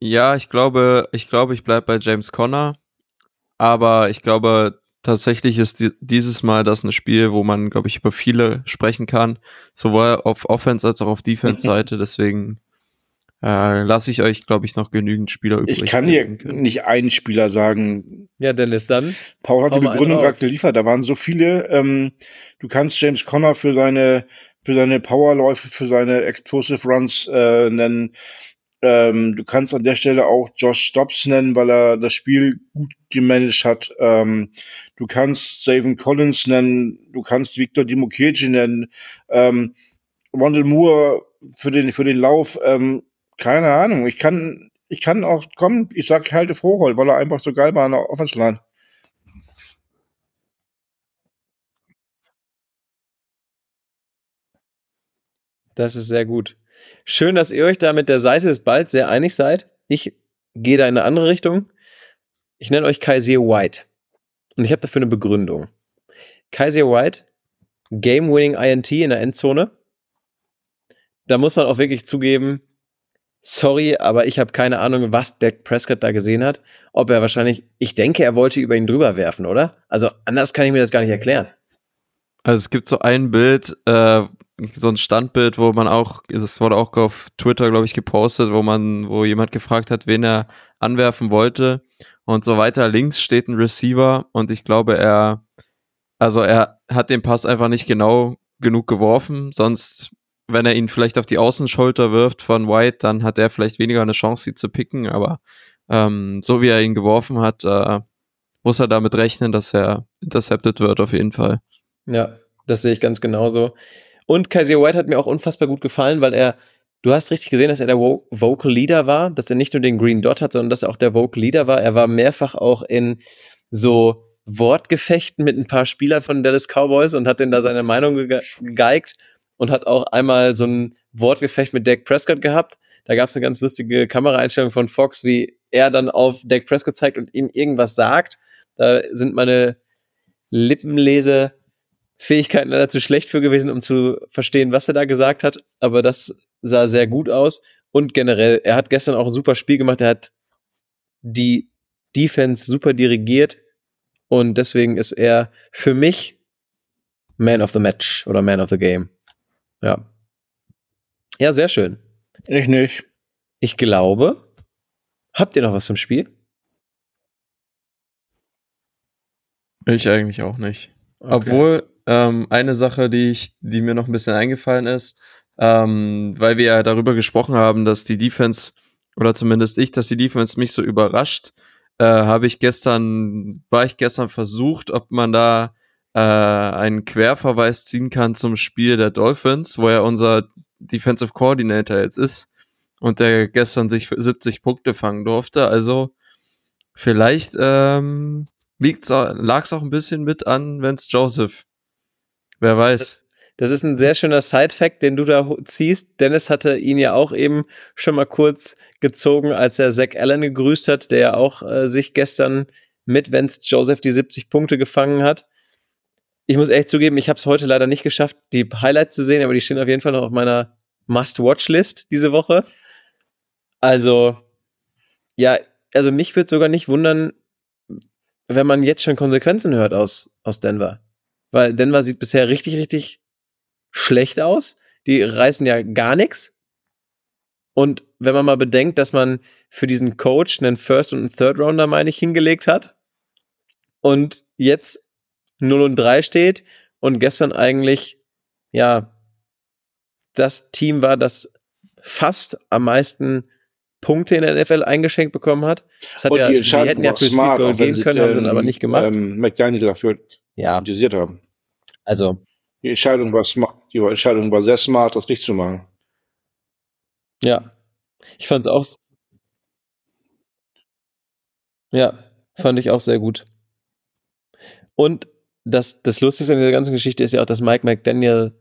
ja, ich glaube, ich glaube, ich bleibe bei James Conner. Aber ich glaube, tatsächlich ist die, dieses Mal das ein Spiel, wo man, glaube ich, über viele sprechen kann, sowohl auf Offense als auch auf Defense-Seite. Deswegen äh, lasse ich euch, glaube ich, noch genügend Spieler übrig. Ich kann dir nicht einen Spieler sagen. Ja, Dennis, dann. Paul hat die Begründung gerade geliefert. Da waren so viele. Ähm, du kannst James Conner für seine für seine Powerläufe, für seine Explosive Runs äh, nennen. Ähm, du kannst an der Stelle auch Josh Stops nennen, weil er das Spiel gut gemanagt hat. Ähm, du kannst Savin Collins nennen, du kannst Victor Dimokeci nennen, ähm, Rondell Moore für den, für den Lauf. Ähm, keine Ahnung. Ich kann, ich kann auch, komm, ich sag halte Frohhold, weil er einfach so geil war an der Offense Line. Das ist sehr gut. Schön, dass ihr euch da mit der Seite des Balls sehr einig seid. Ich gehe da in eine andere Richtung. Ich nenne euch Kaiser White. Und ich habe dafür eine Begründung. Kaiser White, Game-Winning INT in der Endzone. Da muss man auch wirklich zugeben, sorry, aber ich habe keine Ahnung, was Dak Prescott da gesehen hat. Ob er wahrscheinlich, ich denke, er wollte über ihn drüber werfen, oder? Also anders kann ich mir das gar nicht erklären. Also es gibt so ein Bild, äh, so ein Standbild, wo man auch, das wurde auch auf Twitter, glaube ich, gepostet, wo man, wo jemand gefragt hat, wen er anwerfen wollte und so weiter. Links steht ein Receiver und ich glaube, er, also er hat den Pass einfach nicht genau genug geworfen, sonst wenn er ihn vielleicht auf die Außenschulter wirft von White, dann hat er vielleicht weniger eine Chance, sie zu picken. Aber ähm, so wie er ihn geworfen hat, äh, muss er damit rechnen, dass er intercepted wird, auf jeden Fall. Ja, das sehe ich ganz genauso. Und Kaiser White hat mir auch unfassbar gut gefallen, weil er, du hast richtig gesehen, dass er der Vocal Leader war, dass er nicht nur den Green Dot hat, sondern dass er auch der Vocal Leader war. Er war mehrfach auch in so Wortgefechten mit ein paar Spielern von Dallas Cowboys und hat denen da seine Meinung ge gegeigt und hat auch einmal so ein Wortgefecht mit Dak Prescott gehabt. Da gab es eine ganz lustige Kameraeinstellung von Fox, wie er dann auf Dak Prescott zeigt und ihm irgendwas sagt. Da sind meine Lippenlese-Fähigkeiten leider zu schlecht für gewesen, um zu verstehen, was er da gesagt hat. Aber das sah sehr gut aus. Und generell, er hat gestern auch ein super Spiel gemacht. Er hat die Defense super dirigiert. Und deswegen ist er für mich Man of the Match oder Man of the Game. Ja. Ja, sehr schön. Ich nicht. Ich glaube. Habt ihr noch was zum Spiel? Ich eigentlich auch nicht. Okay. Obwohl, ähm, eine Sache, die ich, die mir noch ein bisschen eingefallen ist, ähm, weil wir ja darüber gesprochen haben, dass die Defense, oder zumindest ich, dass die Defense mich so überrascht, äh, habe ich gestern, war ich gestern versucht, ob man da äh, einen Querverweis ziehen kann zum Spiel der Dolphins, wo er unser Defensive Coordinator jetzt ist und der gestern sich 70 Punkte fangen durfte. Also vielleicht ähm, lag es auch ein bisschen mit an Vance Joseph. Wer weiß. Das ist ein sehr schöner Side-Fact, den du da ziehst. Dennis hatte ihn ja auch eben schon mal kurz gezogen, als er Zach Allen gegrüßt hat, der ja auch äh, sich gestern mit Vance Joseph die 70 Punkte gefangen hat ich muss echt zugeben, ich habe es heute leider nicht geschafft, die Highlights zu sehen, aber die stehen auf jeden Fall noch auf meiner Must-Watch-List diese Woche. Also, ja, also mich würde sogar nicht wundern, wenn man jetzt schon Konsequenzen hört aus, aus Denver. Weil Denver sieht bisher richtig, richtig schlecht aus. Die reißen ja gar nichts. Und wenn man mal bedenkt, dass man für diesen Coach einen First- und einen Third-Rounder, meine ich, hingelegt hat und jetzt 0 und 3 steht und gestern eigentlich, ja, das Team war, das fast am meisten Punkte in der NFL eingeschenkt bekommen hat. Das hat ja, die, die hätten ja fürs Smart, Field Goal gehen können, haben sie dann aber nicht gemacht. Ähm, McDaniel dafür ja. kritisiert haben. Also. Die Entscheidung war smart, die Entscheidung war sehr smart, das nicht zu machen. Ja. Ich fand es auch. Ja, fand ich auch sehr gut. Und das, das Lustigste an dieser ganzen Geschichte ist ja auch, dass Mike McDaniel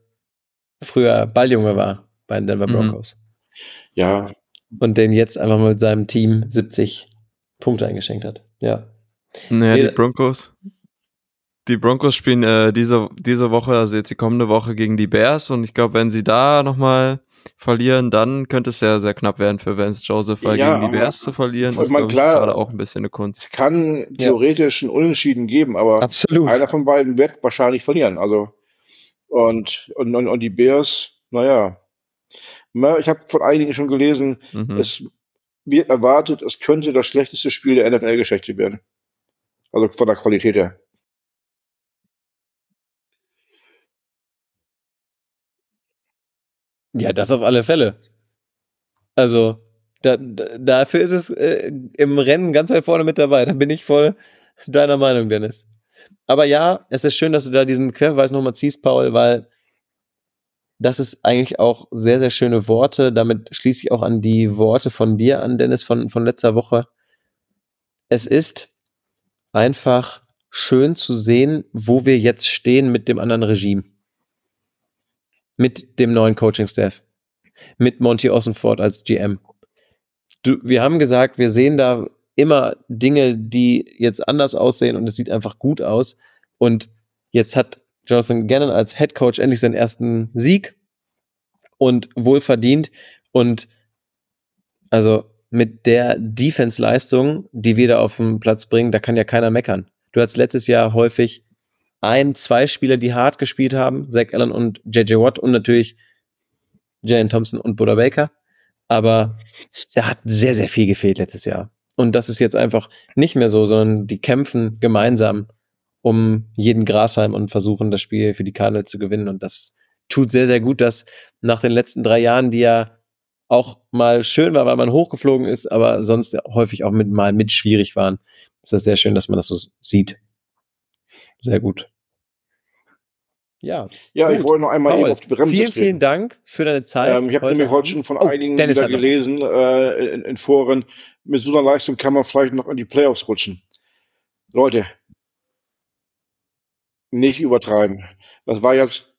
früher Balljunge war bei den Denver mhm. Broncos. Ja. Und den jetzt einfach mal mit seinem Team 70 Punkte eingeschenkt hat. Ja. Naja, nee, die Broncos. Die Broncos spielen äh, diese, diese Woche, also jetzt die kommende Woche gegen die Bears und ich glaube, wenn sie da nochmal verlieren, dann könnte es sehr, sehr knapp werden für Vance Joseph, weil Ja, gegen die Bears zu verlieren, ich ist ich, klar- gerade auch ein bisschen eine Kunst. Es kann theoretisch einen Unentschieden geben, aber Absolut. einer von beiden wird wahrscheinlich verlieren. Also und, und, und, und die Bears, naja. Na, Ich habe von einigen schon gelesen, Mhm. es wird erwartet, es könnte das schlechteste Spiel der NFL-Geschichte werden. Also von der Qualität her. Ja, das auf alle Fälle. Also, da, da, dafür ist es äh, im Rennen ganz weit vorne mit dabei. Da bin ich voll deiner Meinung, Dennis. Aber ja, es ist schön, dass du da diesen Querverweis nochmal ziehst, Paul, weil das ist eigentlich auch sehr, sehr schöne Worte. Damit schließe ich auch an die Worte von dir an, Dennis, von, von letzter Woche. Es ist einfach schön zu sehen, wo wir jetzt stehen mit dem anderen Regime. Mit dem neuen Coaching-Staff. Mit Monty Ossenford als GM. Du, wir haben gesagt, wir sehen da immer Dinge, die jetzt anders aussehen und es sieht einfach gut aus. Und jetzt hat Jonathan Gannon als Head Coach endlich seinen ersten Sieg und wohlverdient. Und also mit der Defense-Leistung, die wir da auf den Platz bringen, da kann ja keiner meckern. Du hattest letztes Jahr häufig ein, zwei Spieler, die hart gespielt haben, Zach Allen und JJ Watt und natürlich Jalen Thompson und Buda Baker. Aber da hat sehr, sehr viel gefehlt letztes Jahr. Und das ist jetzt einfach nicht mehr so, sondern die kämpfen gemeinsam um jeden Grashalm und versuchen, das Spiel für die Cardinals zu gewinnen. Und das tut sehr, sehr gut, dass nach den letzten drei Jahren, die ja auch mal schön war, weil man hochgeflogen ist, aber sonst häufig auch mit, mal mit schwierig waren. ist das sehr schön, dass man das so sieht. Sehr gut. Ja, Ja, ich Gut. wollte noch einmal Paul, eben auf die Bremse vielen, treten. vielen Dank für deine Zeit. Ähm, ich habe nämlich heute schon von Oh, einigen Dennis wieder gelesen äh, in, in Foren, mit so einer Leistung kann man vielleicht noch in die Playoffs rutschen. Leute, nicht übertreiben. Das war jetzt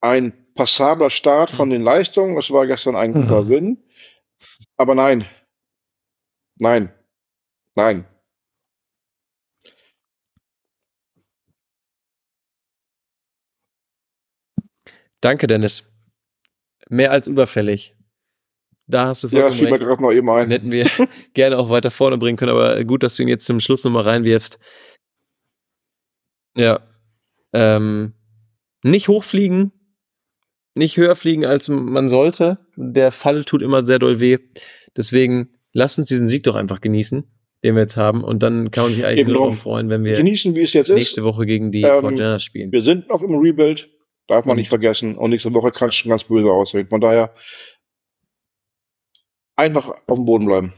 ein passabler Start von den Leistungen. Es war gestern ein guter Win. Aber nein. Nein. Nein. Danke, Dennis. Mehr als überfällig. Da hast du Ja, vollkommen mir recht. gerade noch eben Den ein. hätten wir gerne auch weiter vorne bringen können, aber gut, dass du ihn jetzt zum Schluss nochmal reinwirfst. Ja. Ähm, nicht hochfliegen, nicht höher fliegen, als man sollte. Der Fall tut immer sehr doll weh. Deswegen lasst uns diesen Sieg doch einfach genießen, den wir jetzt haben. Und dann kann man sich eigentlich Eben nur darauf freuen, wenn wir Genießen, wie es jetzt ist. nächste Woche gegen die Ähm, 49ers spielen. Wir sind noch im Rebuild. Darf man nicht vergessen. Und nächste Woche kann es schon ganz böse aussehen. Von daher einfach auf dem Boden bleiben.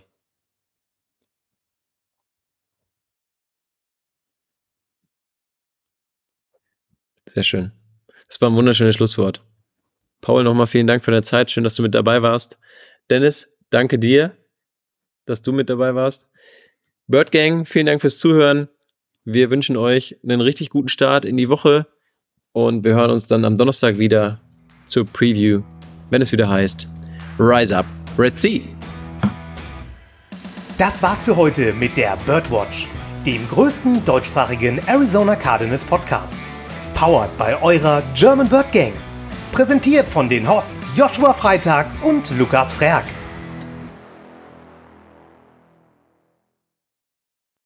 Sehr schön. Das war ein wunderschönes Schlusswort. Paul, nochmal vielen Dank für deine Zeit. Schön, dass du mit dabei warst. Dennis, danke dir, dass du mit dabei warst. Bird Gang, vielen Dank fürs Zuhören. Wir wünschen euch einen richtig guten Start in die Woche und wir hören uns dann am Donnerstag wieder zur Preview, wenn es wieder heißt Rise Up, Red Sea. Das war's für heute mit der Birdwatch, dem größten deutschsprachigen Arizona Cardinals Podcast. Powered bei eurer German Bird Gang. Präsentiert von den Hosts Joshua Freitag und Lukas Frerk.